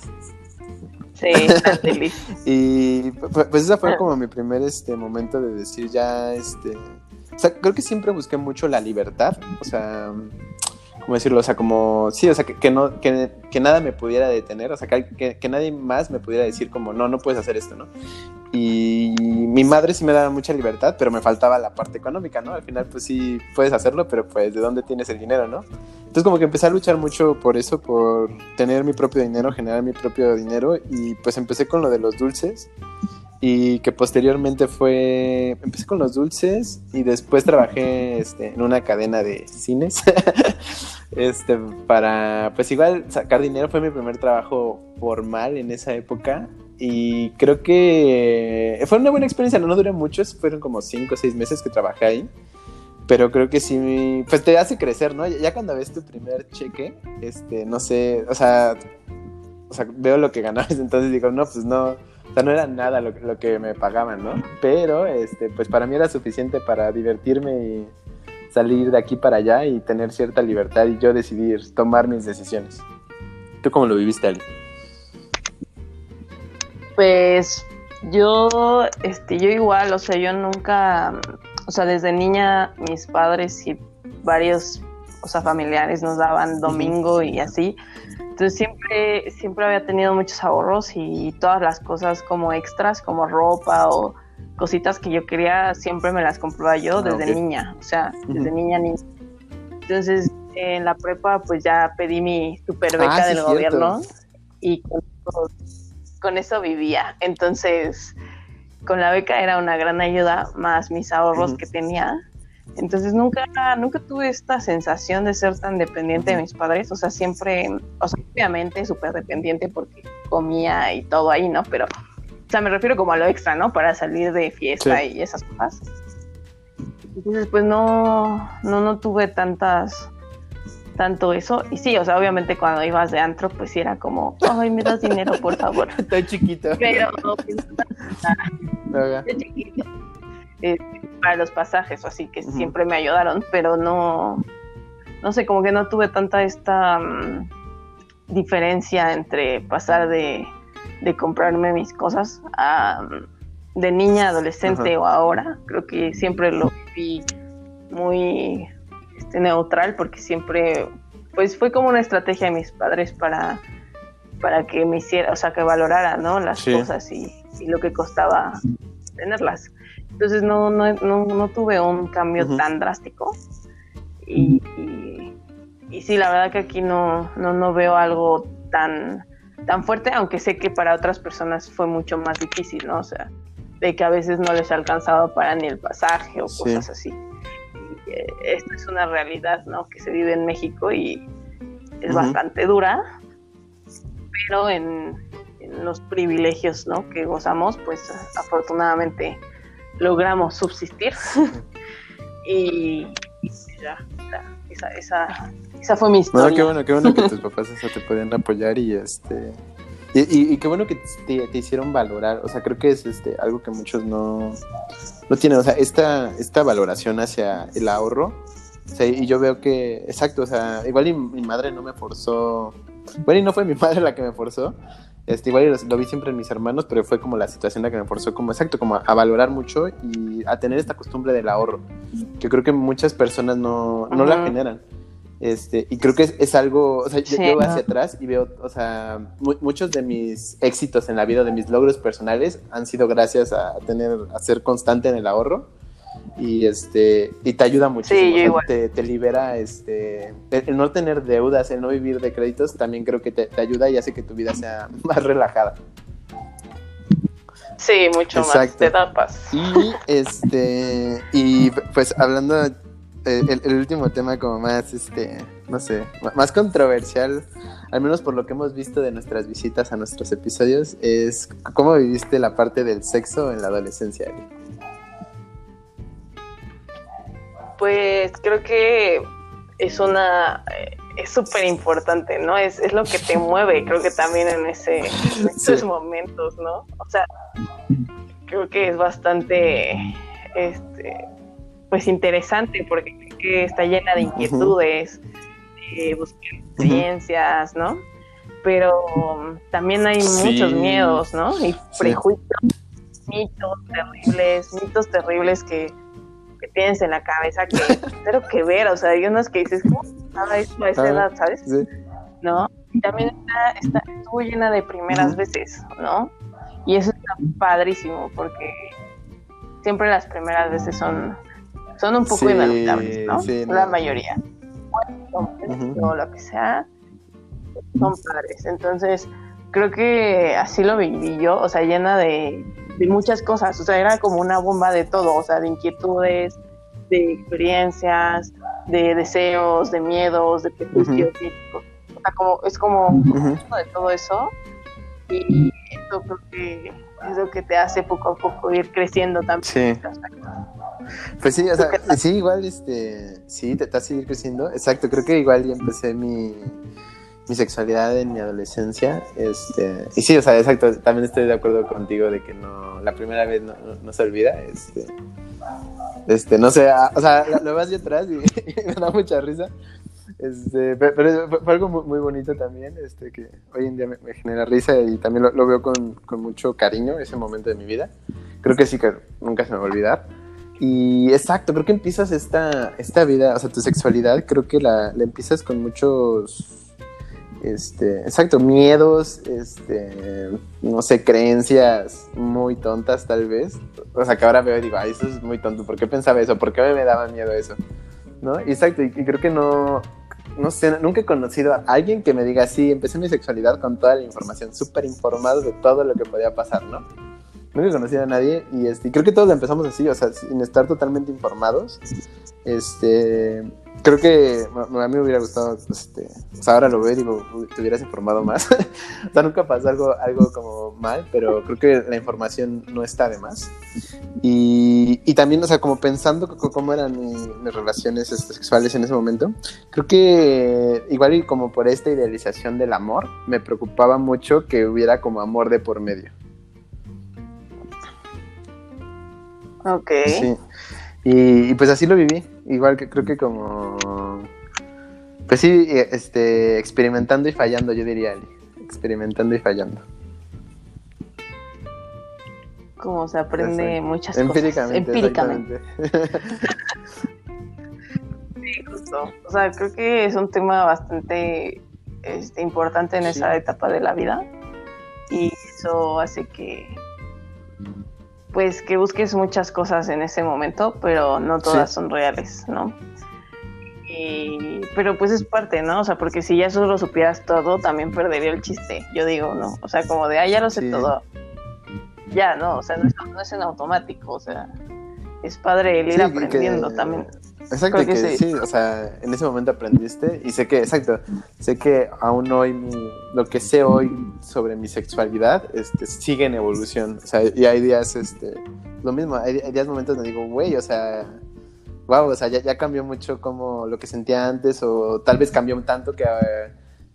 Sí, y pues, ese fue como mi primer este momento de decir ya, este, o sea, creo que siempre busqué mucho la libertad, o sea, ¿cómo decirlo? O sea, como, sí, o sea, que, que no, que, que, nada me pudiera detener, o sea, que, que, nadie más me pudiera decir como, no, no puedes hacer esto, ¿no? Y mi madre sí me daba mucha libertad, pero me faltaba la parte económica, ¿no? Al final, pues sí, puedes hacerlo, pero pues, ¿de dónde tienes el dinero, no? Entonces, como que empecé a luchar mucho por eso, por tener mi propio dinero, generar mi propio dinero, y pues empecé con lo de los dulces y que posteriormente fue, empecé con los dulces y después trabajé este, en una cadena de cines, este, para, pues igual sacar dinero fue mi primer trabajo formal en esa época y creo que fue una buena experiencia, no, no duré mucho, fueron como cinco o seis meses que trabajé ahí, pero creo que sí, pues te hace crecer, ¿no? Ya cuando ves tu primer cheque, este, no sé, o sea, o sea, veo lo que ganabas, entonces digo, no, pues no o sea, no era nada lo, lo, que me pagaban, ¿no? Pero, este, pues para mí era suficiente para divertirme y salir de aquí para allá y tener cierta libertad y yo decidir tomar mis decisiones. ¿Tú cómo lo viviste, Ali? Pues yo, este, yo igual, o sea, yo nunca, o sea, desde niña mis padres y varios, o sea, familiares nos daban domingo y así. Entonces siempre, siempre había tenido muchos ahorros y todas las cosas como extras, como ropa o cositas que yo quería, siempre me las compraba yo ah, desde niña, o sea, desde niña niña. Entonces en la prepa pues ya pedí mi super beca ah, del gobierno y con eso, vivía. Entonces con la beca era una gran ayuda, más mis ahorros que tenía entonces nunca, nunca tuve esta sensación de ser tan dependiente de mis padres. O sea, siempre, o sea, obviamente súper dependiente porque comía y todo ahí, ¿no? Pero, o sea, me refiero como a lo extra, ¿no? Para salir de fiesta y esas cosas. Entonces, pues no, no, no tuve tantas, tanto eso. Y sí, o sea, obviamente cuando ibas de antro, pues sí era como, ay, me das dinero, por favor. Estoy chiquito. Pero, pues, estoy chiquito. Eh, para los pasajes, así que siempre me ayudaron, pero no, no sé, como que no tuve tanta esta mm, diferencia entre pasar de, comprarme mis cosas a, mm, de niña, adolescente o ahora. Creo que siempre lo vi muy este, neutral porque siempre, pues fue como una estrategia de mis padres para para que me hiciera, o sea, que valorara, ¿no? Las cosas y, y, lo que costaba tenerlas. Entonces no, no, no, no tuve un cambio tan drástico. Y, y, sí, la verdad que aquí no, no, no veo algo tan, tan fuerte, aunque sé que para otras personas fue mucho más difícil, ¿no? O sea, de que a veces no les ha alcanzado para ni el pasaje o cosas así. Eh, esto es una realidad, ¿no? Que se vive en México y es bastante dura, pero en, en, los privilegios, ¿no? Que gozamos, pues afortunadamente logramos subsistir. y, ya, esa, esa, esa, fue mi historia. No, qué bueno, qué bueno que tus papás eso te podían apoyar y este... Y, y, qué bueno que te, te, hicieron valorar, o sea, creo que es este algo que muchos no, no tienen, o sea, esta, esta valoración hacia el ahorro, y yo veo que, exacto, o sea, igual mi madre no me forzó, bueno, y no fue mi madre la que me forzó, este, igual lo, vi siempre en mis hermanos, pero fue como la situación la que me forzó, como exacto, como a, valorar mucho y a tener esta costumbre del ahorro, que creo que muchas personas no, no la generan. Este, y creo que es, es algo, o sea, yo, yo, hacia atrás y veo, o sea, muchos de mis éxitos en la vida, de mis logros personales, han sido gracias a tener, a ser constante en el ahorro. Y este y te ayuda muchísimo Sí, igual. te, te libera este el no tener deudas el no vivir de créditos también creo que te, te ayuda y hace que tu vida sea más relajada Sí, mucho más. Te da paz. y este y pues hablando eh, el, el último tema como más este no sé más controversial al menos por lo que hemos visto de nuestras visitas a nuestros episodios es cómo viviste la parte del sexo en la adolescencia Eli? Pues creo que es una eh, es súper importante, ¿no? Es, es lo que te mueve, creo que también en ese en estos Sí. momentos, ¿no? O sea, creo que es bastante este pues interesante porque creo que está llena de inquietudes, de buscar experiencias, ¿no? Pero um, también hay Sí. muchos miedos, ¿no? Y Sí. prejuicios, mitos terribles, mitos terribles que, que tienes en la cabeza que tengo que ver, o sea, hay unos que dices, ¿cómo pasaba esto a esa Ah, edad, sabes? Sí. ¿no? Y también está, está, estuvo llena de primeras veces, ¿no? Y eso está padrísimo porque siempre las primeras veces son, son un poco Sí, inolvidables, ¿no? sí, La no. mayoría. Bueno, Ujú. o lo que sea, son padres. Entonces, creo que así lo viví yo, o sea, llena de, de muchas cosas, o sea, era como una bomba de todo, o sea, de inquietudes, de experiencias, de deseos, de miedos, de prejuicios, físicos. O sea, como, es como Ujú. de todo eso y eso creo que es lo que te hace poco a poco ir creciendo también. Sí. Pues sí, o sea, sí, igual, este, sí, te, te hace ir creciendo. Exacto, creo que igual ya empecé mi, mi sexualidad en mi adolescencia. Este, y sí, o sea, exacto, también estoy de acuerdo contigo de que no, la primera vez no, no, no se olvida. Este, este, no sé, ah, o sea, lo, vas yo atrás y, me da mucha risa. Este, pe- pero, fue, fue algo muy, muy bonito también, este, que hoy en día me, me genera risa y también lo, lo veo con, con mucho cariño ese momento de mi vida. Creo que sí que nunca se me va a olvidar. Y exacto, creo que empiezas esta, esta vida, o sea, tu sexualidad, creo que la, la empiezas con muchos, este, exacto, miedos, este, no sé, creencias muy tontas tal vez. O sea, que ahora veo y digo, ay, eso es muy tonto, ¿por qué pensaba eso? ¿Por qué me, daba miedo eso? ¿No? Exacto, y, y creo que no, no sé, nunca he conocido a alguien que me diga, sí, empecé mi sexualidad con toda la información, súper informado de todo lo que podía pasar, ¿no? Nunca he conocido a nadie y este, y creo que todos empezamos así, o sea, sin estar totalmente informados. Este, creo que a mí me hubiera gustado, este, o sea, ahora lo veo y digo, "Uy, te hubieras informado más. o sea, nunca pasó algo, algo como mal, pero creo que la información no está de más. Y, y también, o sea, como pensando cómo eran mi- mis relaciones este, sexuales en ese momento, creo que igual y como por esta idealización del amor, me preocupaba mucho que hubiera como amor de por medio. Ok. Sí. Y, y pues así lo viví. Igual que creo que como. Pues sí, eh, este, experimentando y fallando, yo diría, Ali. Experimentando y fallando. Como se aprende Exacto. muchas Empíricamente. cosas. Empíricamente. Sí, justo. O sea, creo que es un tema bastante este, importante en Sí. esa etapa de la vida. Y eso hace que pues que busques muchas cosas en ese momento, pero no todas Sí. son reales, ¿no? Y, pero pues es parte, ¿no? O sea, porque si ya solo supieras todo, también perdería el chiste, yo digo, ¿no? O sea, como de, ah, ya lo sé Sí. todo. Ya, ¿no? O sea, no es, no es en automático, o sea, es padre el ir Sí, que- aprendiendo también. Exacto, Creo que que, sí. sí, o sea, en ese momento aprendiste y sé que, exacto, sé que aún hoy mi- lo que sé hoy sobre mi sexualidad este, sigue en evolución, o sea, y hay días, este, lo mismo, hay, hay días, momentos donde digo, güey, o sea, wow, o sea, ya, ya cambió mucho como lo que sentía antes o tal vez cambió tanto que eh,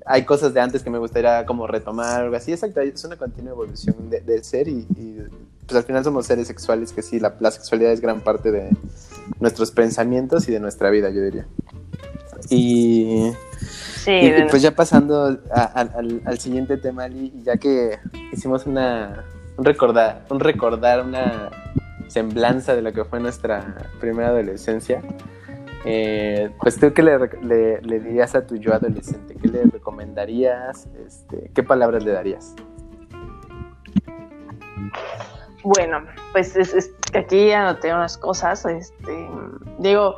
hay cosas de antes que me gustaría como retomar o algo así, exacto, es una continua evolución de- del ser y, y, pues al final somos seres sexuales que sí, la, la sexualidad es gran parte de nuestros pensamientos y de nuestra vida, yo diría. Y, Sí, y- de- pues ya pasando a- a- al, al siguiente tema, y ya que hicimos una, un recordar, un recordar una semblanza de lo que fue nuestra primera adolescencia, eh, pues tú qué le, le- le dirías a tu yo adolescente, qué le recomendarías, este, qué palabras le darías. Bueno, pues es, que aquí anoté unas cosas. Este, digo,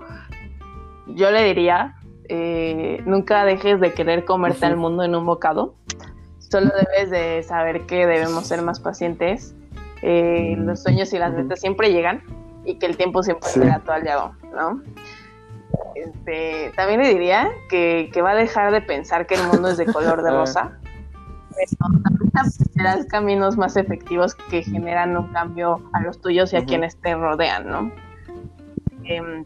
yo le diría, eh, nunca dejes de querer comerte al mundo en un bocado. Solo debes de saber que debemos ser más pacientes. Eh, los sueños y las metas siempre llegan y que el tiempo siempre será tu aliado, ¿no? Este, también le diría que, que, va a dejar de pensar que el mundo es de color de rosa pero serán caminos más efectivos que generan un cambio a los tuyos y a quienes te rodean, ¿no? Em,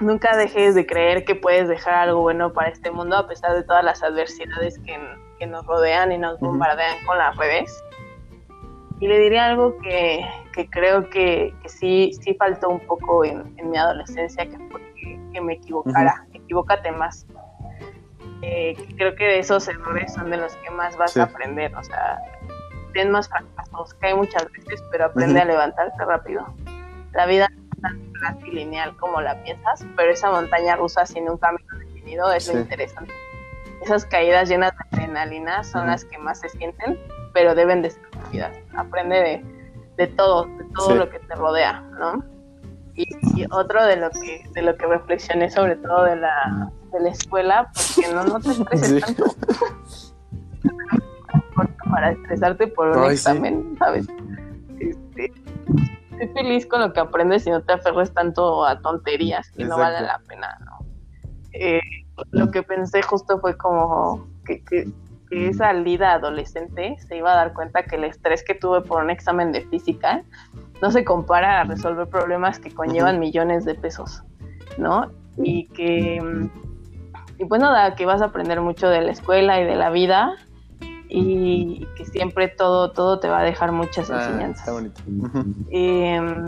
nunca dejes de creer que puedes dejar algo bueno para este mundo a pesar de todas las adversidades que, nos rodean y nos bombardean con las redes. Y le diría algo que, creo que, sí, sí faltó un poco en, mi adolescencia, que fue que, me equivocara. Equivócate más. Eh, creo que de esos errores son de los que más vas a aprender, o sea, ten más fracasos, cae muchas veces, pero aprende a levantarte rápido. La vida no es tan fácil y lineal como la piensas, pero esa montaña rusa sin un camino definido es lo interesante. Esas caídas llenas de adrenalina son las que más se sienten, pero deben de ser vividas. Aprende de, de todo, de todo lo que te rodea, ¿no? Y, y, otro de lo que de lo que reflexioné sobre todo de la de la escuela, porque no, no te estreses tanto. para estresarte por un examen, ¿sabes? Este, estoy feliz con lo que aprendes y no te aferres tanto a tonterías que no vale la pena, ¿no? Eh, lo que pensé justo fue como que, que, esa lida adolescente se iba a dar cuenta que el estrés que tuve por un examen de física no se compara a resolver problemas que conllevan millones de pesos, ¿no? Y que y pues nada, que vas a aprender mucho de la escuela y de la vida y que siempre todo, todo te va a dejar muchas ah, enseñanzas. Está bonito. Em,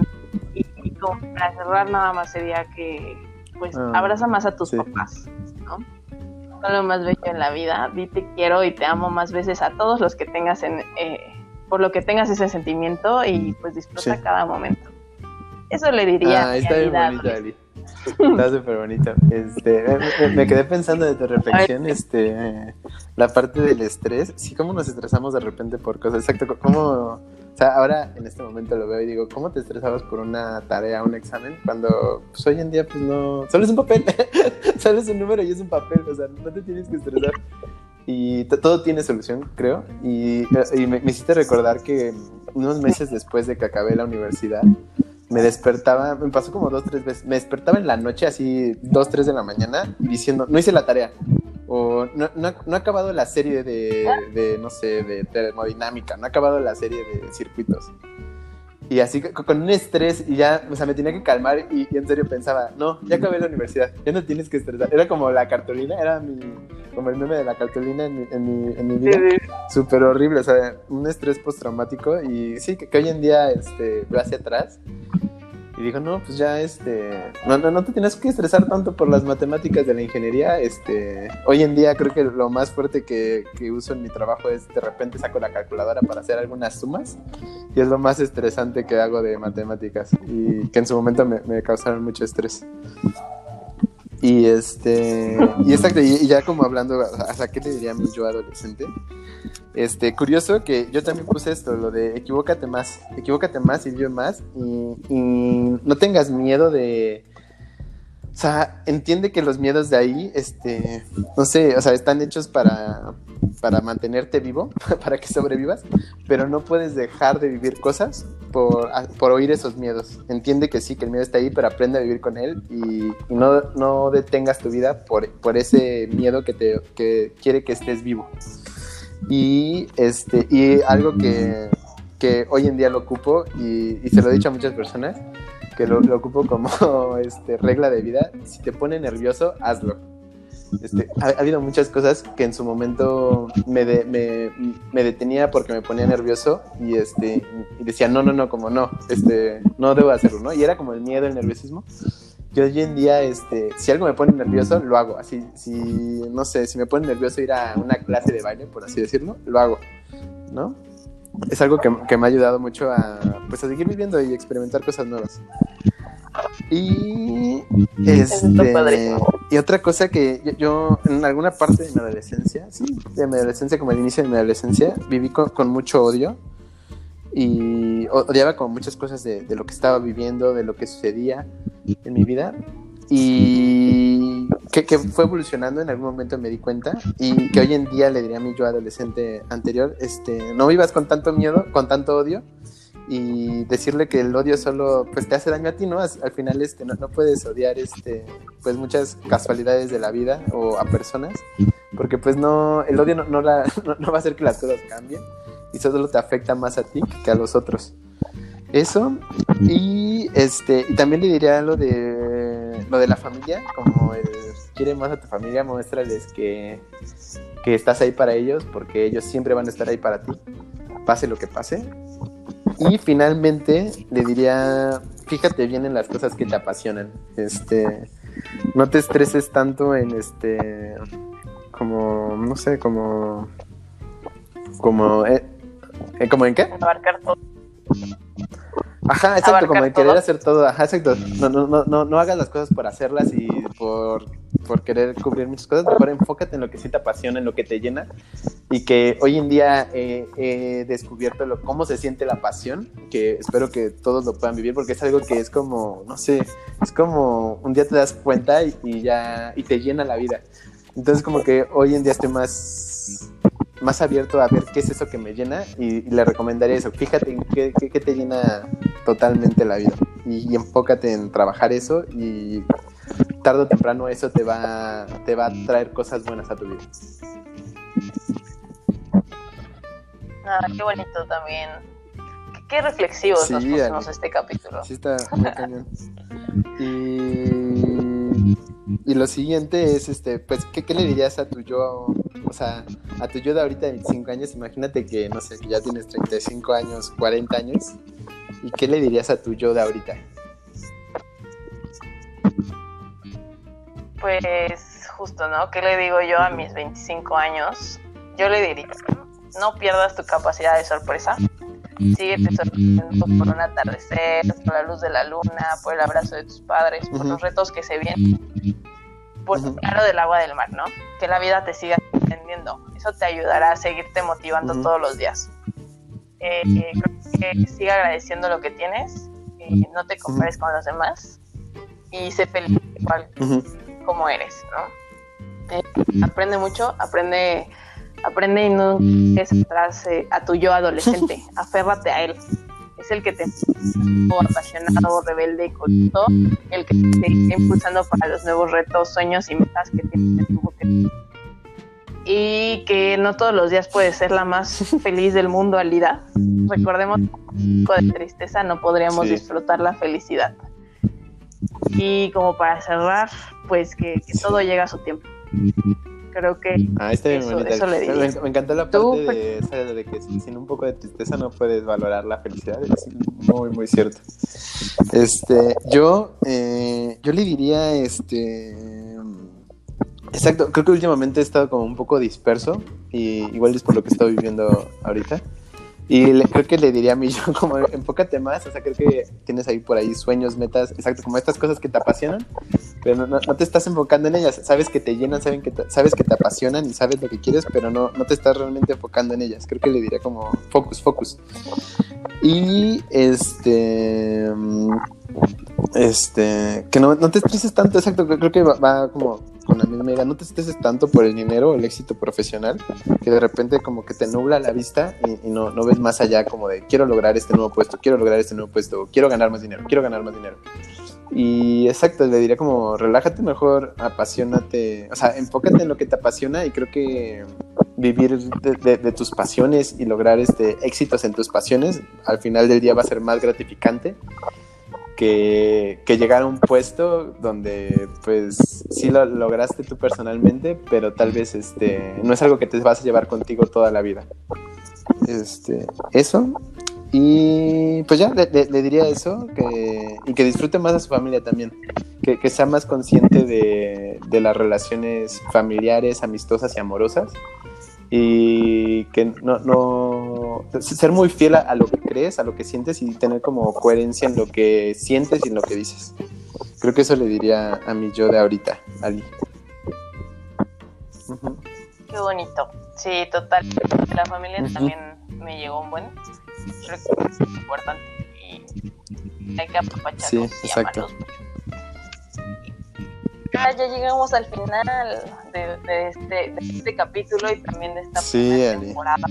y, como para cerrar nada más sería que pues ah, abraza más a tus papás, ¿no? Son lo más bello en la vida, di te quiero y te amo más veces a todos los que tengas en, eh, por lo que tengas ese sentimiento y pues disfruta cada momento. Eso le diría. Ah, está bien bonita, Ali. Está súper bonito. Este, me, quedé pensando de tu reflexión, este, la parte del estrés. Sí, cómo nos estresamos de repente por cosas. Exacto, cómo, o sea, ahora en este momento lo veo y digo, ¿cómo te estresabas por una tarea, un examen? Cuando, pues hoy en día, pues no, solo es un papel, solo es un número y es un papel, o sea, no te tienes que estresar. Y todo tiene solución, creo. Y, me, me hiciste recordar que unos meses después de que acabé la universidad, me despertaba, me pasó como dos, tres veces, me despertaba en la noche, así dos, tres de la mañana, diciendo, no hice la tarea, o no, no, no acabado la serie de, de, no sé, de termodinámica, no he acabado la serie de circuitos. Y así con un estrés y ya, o sea, me tenía que calmar y, en serio pensaba, no, ya acabé la universidad, ya no tienes que estresar. Era como la cartulina, era mi, como el meme de la cartulina en mi, en mi, en mi vida. Súper horrible, o sea, un estrés postraumático y sí, que, que hoy en día este, veo hacia atrás y dijo, no, pues ya, este, no, no, no te tienes que estresar tanto por las matemáticas de la ingeniería. Este, hoy en día creo que lo más fuerte que, que uso en mi trabajo es de repente saco la calculadora para hacer algunas sumas y es lo más estresante que hago de matemáticas y que en su momento me, me causaron mucho estrés. Y este, y exacto, y, ya como hablando, ¿hasta qué le diría yo adolescente? Este, curioso que yo también puse esto, lo de equivócate más, equivócate más y vive más y, no tengas miedo de, o sea, entiende que los miedos de ahí, este, no sé, o sea, están hechos para, para mantenerte vivo, para que sobrevivas, pero no puedes dejar de vivir cosas por, por, oír esos miedos. Entiende que sí, que el miedo está ahí, pero aprende a vivir con él y, no, no, detengas tu vida por, por ese miedo que, te, que quiere que estés vivo. Y, este, y algo que, que hoy en día lo ocupo y, se lo he dicho a muchas personas, que lo, lo ocupo como este, regla de vida, si te pone nervioso, hazlo. Este, ha, habido muchas cosas que en su momento me, me, me, detenía porque me ponía nervioso y, este, y decía, no, no, no, como no, este, no debo hacerlo, ¿no? Y era como el miedo, el nerviosismo. Yo hoy en día, este, si algo me pone nervioso, lo hago. Así, si, no sé, si me pone nervioso ir a una clase de baile, por así decirlo, lo hago, ¿no? Es algo que, que me ha ayudado mucho a, pues, a seguir viviendo y experimentar cosas nuevas. Y, este, y otra cosa que yo, en alguna parte de mi adolescencia, sí, de mi adolescencia, como el inicio de mi adolescencia, viví con, con mucho odio y odiaba como muchas cosas de, de, lo que estaba viviendo, de lo que sucedía en mi vida y que, que, fue evolucionando en algún momento me di cuenta y que hoy en día le diría a mi yo adolescente anterior, este, no vivas con tanto miedo, con tanto odio y decirle que el odio solo pues te hace daño a ti, ¿no? Al final este, no, no puedes odiar este, pues muchas casualidades de la vida o a personas porque pues no, el odio no, no, la, no va a hacer que las cosas cambien y solo te afecta más a ti que a los otros. Eso, y este, y también le diría lo de lo de la familia, como el quiere más a tu familia, muéstrales que, que estás ahí para ellos, porque ellos siempre van a estar ahí para ti, pase lo que pase. Y finalmente le diría, fíjate bien en las cosas que te apasionan. Este, no te estreses tanto en este como no sé, como como eh, como en qué? Abarcar todo. Ajá, exacto, como de querer hacer todo, ajá, exacto. No, no, no, no, no hagas las cosas por hacerlas y por, por querer cubrir muchas cosas, mejor enfócate en lo que sí te apasiona, en lo que te llena y que hoy en día he descubierto lo, cómo se siente la pasión, que espero que todos lo puedan vivir porque es algo que es como, no sé, es como un día te das cuenta y, y ya, y te llena la vida. Entonces como que hoy en día estoy más más abierto a ver qué es eso que me llena y, le recomendaría eso. Fíjate en qué, qué, te llena totalmente la vida y, enfócate en trabajar eso y tarde o temprano eso te va, te va a traer cosas buenas a tu vida. Ah, qué bonito también. Qué, reflexivos nos pusimos este capítulo. Sí, está muy cañón. Y y lo siguiente es, este, pues, ¿qué, ¿qué, le dirías a tu yo, o sea, a tu yo de ahorita de 25 años? Imagínate que, no sé, que ya tienes 35 años, 40 años. ¿Y qué le dirías a tu yo de ahorita? Pues, justo, ¿no? ¿Qué le digo yo a mis 25 años? Yo le diría, no pierdas tu capacidad de sorpresa Sigue te sorprendiendo por un atardecer, por la luz de la luna, por el abrazo de tus padres, por los retos que se vienen, por el claro del agua del mar, ¿no? Que la vida te siga entendiendo. Eso te ayudará a seguirte motivando todos los días. Eh, creo que siga agradeciendo lo que tienes, no te compares con los demás y sé feliz igual como eres, ¿no? Eh, aprende mucho, aprende Aprende y no dejes atrás eh, a tu yo adolescente. Aférrate a él. Es el que te apasionado, rebelde y culto, el que te está impulsando para los nuevos retos, sueños y metas que tienes en tu y que no todos los días puedes ser la más feliz del mundo, Alida. Recordemos que un poco de tristeza no podríamos disfrutar la felicidad. Y como para cerrar, pues que todo llega a su tiempo creo que ah, está bien eso, eso le me, me, encantó la parte de, de, que sin, un poco de tristeza no puedes valorar la felicidad es muy muy cierto. Este yo eh, yo le diría este exacto creo que últimamente he estado como un poco disperso y igual es por lo que estoy viviendo ahorita y creo que le diría a mí yo como enfócate más, o sea, creo que tienes ahí por ahí sueños, metas, exacto, como estas cosas que te apasionan, pero no, no te estás enfocando en ellas, sabes que te llenan, saben que sabes que te apasionan y sabes lo que quieres, pero no, no te estás realmente enfocando en ellas. Creo que le diría como focus, focus. Y este este, que no, no te estreses tanto, exacto, creo que va, como con la misma idea, no te estreses tanto por el dinero el éxito profesional, que de repente como que te nubla la vista y, no, no, ves más allá como de quiero lograr este nuevo puesto, quiero lograr este nuevo puesto, quiero ganar más dinero, quiero ganar más dinero. Y exacto, le diría como relájate mejor, apasionate, o sea, enfócate en lo que te apasiona y creo que vivir de, de, tus pasiones y lograr este éxitos en tus pasiones al final del día va a ser más gratificante que, llegar a un puesto donde pues sí lo lograste tú personalmente, pero tal vez este no es algo que te vas a llevar contigo toda la vida. Este, eso. Y pues ya le, diría eso, que, y que disfrute más a su familia también, que, que sea más consciente de, de las relaciones familiares, amistosas y amorosas, y que no, no ser muy fiel a, lo que crees, a lo que sientes y tener como coherencia en lo que sientes y en lo que dices. Creo que eso le diría a mi yo de ahorita, Ali. Qué bonito. Sí, total. La familia también me llegó un buen. es importante y hay que apapacharlos Sí, y exacto. amarlos. Ah, ya llegamos al final de, de este, de este capítulo y también de esta Sí, primera temporada.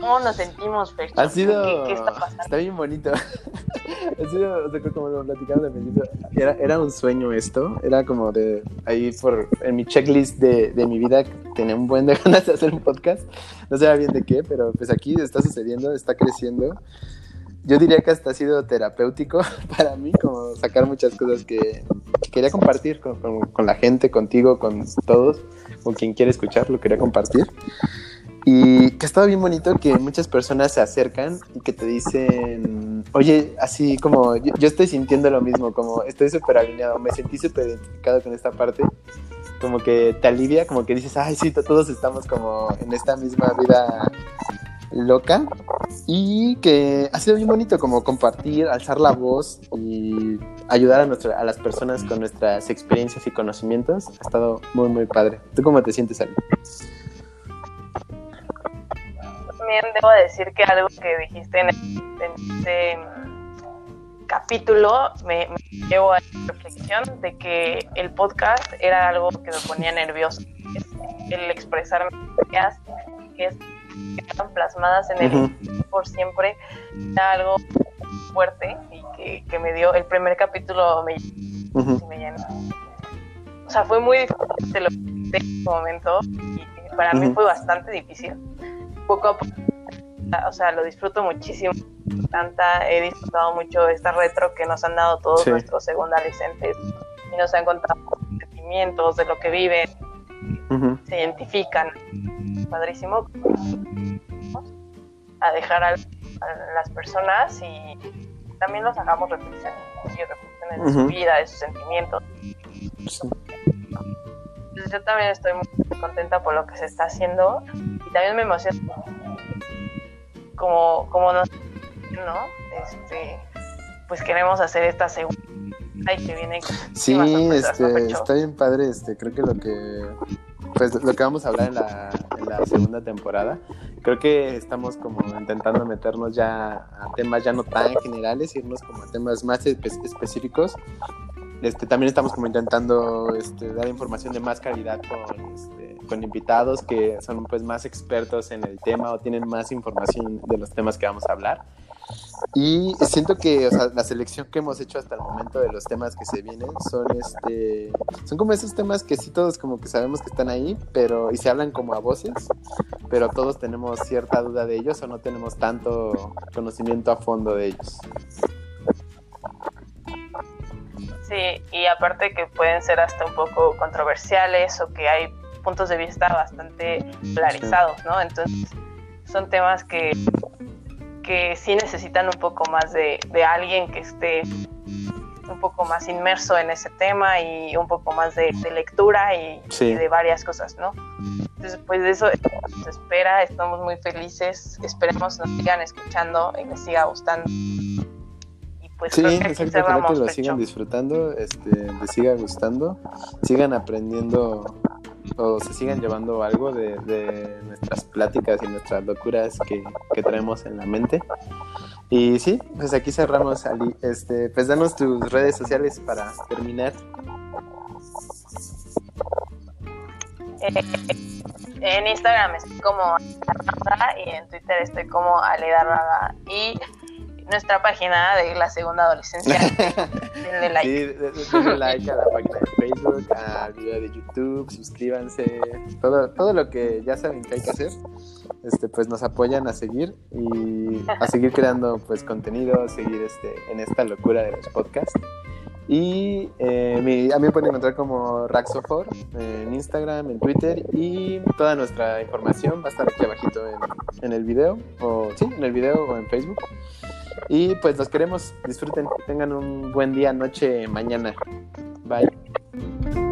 ¿Cómo nos sentimos, Fer? Ha sido. ¿Qué, qué está pasando? Está bien bonito. ha sido, o sea, como lo platicamos al principio, era, era un sueño esto. Era como de. Ahí por. En mi checklist de, de mi vida tenía un buen de ganas de hacer un podcast. No sabía bien de qué, pero pues aquí está sucediendo, está creciendo. Yo diría que hasta ha sido terapéutico para mí, como sacar muchas cosas que, que quería compartir con, con- con la gente, contigo, con todos, con quien quiere escuchar, lo quería compartir. Y que ha estado bien bonito que muchas personas se acercan y que te dicen, oye, así como yo, yo estoy sintiendo lo mismo, como estoy súper alineado, me sentí súper identificado con esta parte, como que te alivia, como que dices, ay, sí, to- todos estamos como en esta misma vida loca y que ha sido bien bonito como compartir, alzar la voz y ayudar a, nuestra, a las personas con nuestras experiencias y conocimientos. Ha estado muy, muy padre. ¿Tú cómo te sientes, Ali? También debo decir que algo que dijiste en, este mm, capítulo me, me llevó a la reflexión de que el podcast era algo que me ponía nervioso. El expresar mis ideas que es- que están plasmadas en el por siempre era algo fuerte y que, que me dio el primer capítulo me, llenó. O sea, fue muy difícil lo que hice en ese momento y para mí Ujú. fue bastante difícil. Poco a poco, o sea, lo disfruto muchísimo. Encanta, he disfrutado mucho esta retro que nos han dado todos Sí. nuestros segundadolescentes y nos han contado sentimientos de lo que viven, Ujú. se identifican. Padrísimo. A dejar a, a las personas y también los hagamos reflexionar y reflexionen de su Ujú. vida, de sus sentimientos. Sí. Entonces, yo también estoy muy contenta por lo que se está haciendo y también me emociona como, como nos, ¿no? Este, pues queremos hacer esta segunda y que viene Sí, muchísimas sorpresas, ¿no, este, está bien padre, este, creo que lo que pues lo que vamos a hablar en la, en la segunda temporada, creo que estamos como intentando meternos ya a temas ya no tan generales, irnos como a temas más espe- específicos. Este, también estamos como intentando este, dar información de más calidad con, este, con invitados que son pues más expertos en el tema o tienen más información de los temas que vamos a hablar. Y siento que o sea, la selección que hemos hecho hasta el momento de los temas que se vienen son este son como esos temas que sí todos como que sabemos que están ahí, pero y se hablan como a voces, pero todos tenemos cierta duda de ellos o no tenemos tanto conocimiento a fondo de ellos. Sí, y aparte que pueden ser hasta un poco controversiales o que hay puntos de vista bastante polarizados, ¿no? Entonces, son temas que, que sí necesitan un poco más de, de alguien que esté un poco más inmerso en ese tema y un poco más de, de lectura y, Sí. y de varias cosas, ¿no? Entonces, pues de eso nos espera, estamos muy felices, esperemos nos sigan escuchando y les siga gustando. Y pues Sí, creo que exacto, que lo sigan disfrutando, este, les siga gustando, sigan aprendiendo o se sigan llevando algo de, de nuestras pláticas y nuestras locuras que, que traemos en la mente. Y sí, pues aquí cerramos, Ali. Este, pues danos tus redes sociales para terminar. Eh, en Instagram estoy como Aledarraga y en Twitter estoy como Aledarraga. Y nuestra página de la segunda adolescencia, denle like. Sí, de- de- denle like a la página de Facebook, al video de YouTube, suscríbanse, todo, todo lo que ya saben que hay que hacer, este, pues nos apoyan a seguir y a seguir creando pues contenido, a seguir este, en esta locura de los podcasts. Y eh, mi- a mí me pueden encontrar como Raxofor en Instagram, en Twitter y toda nuestra información va a estar aquí abajito en, en el video, o sí, en el video o en Facebook. Y pues los queremos. Disfruten, tengan un buen día, noche, mañana. Bye.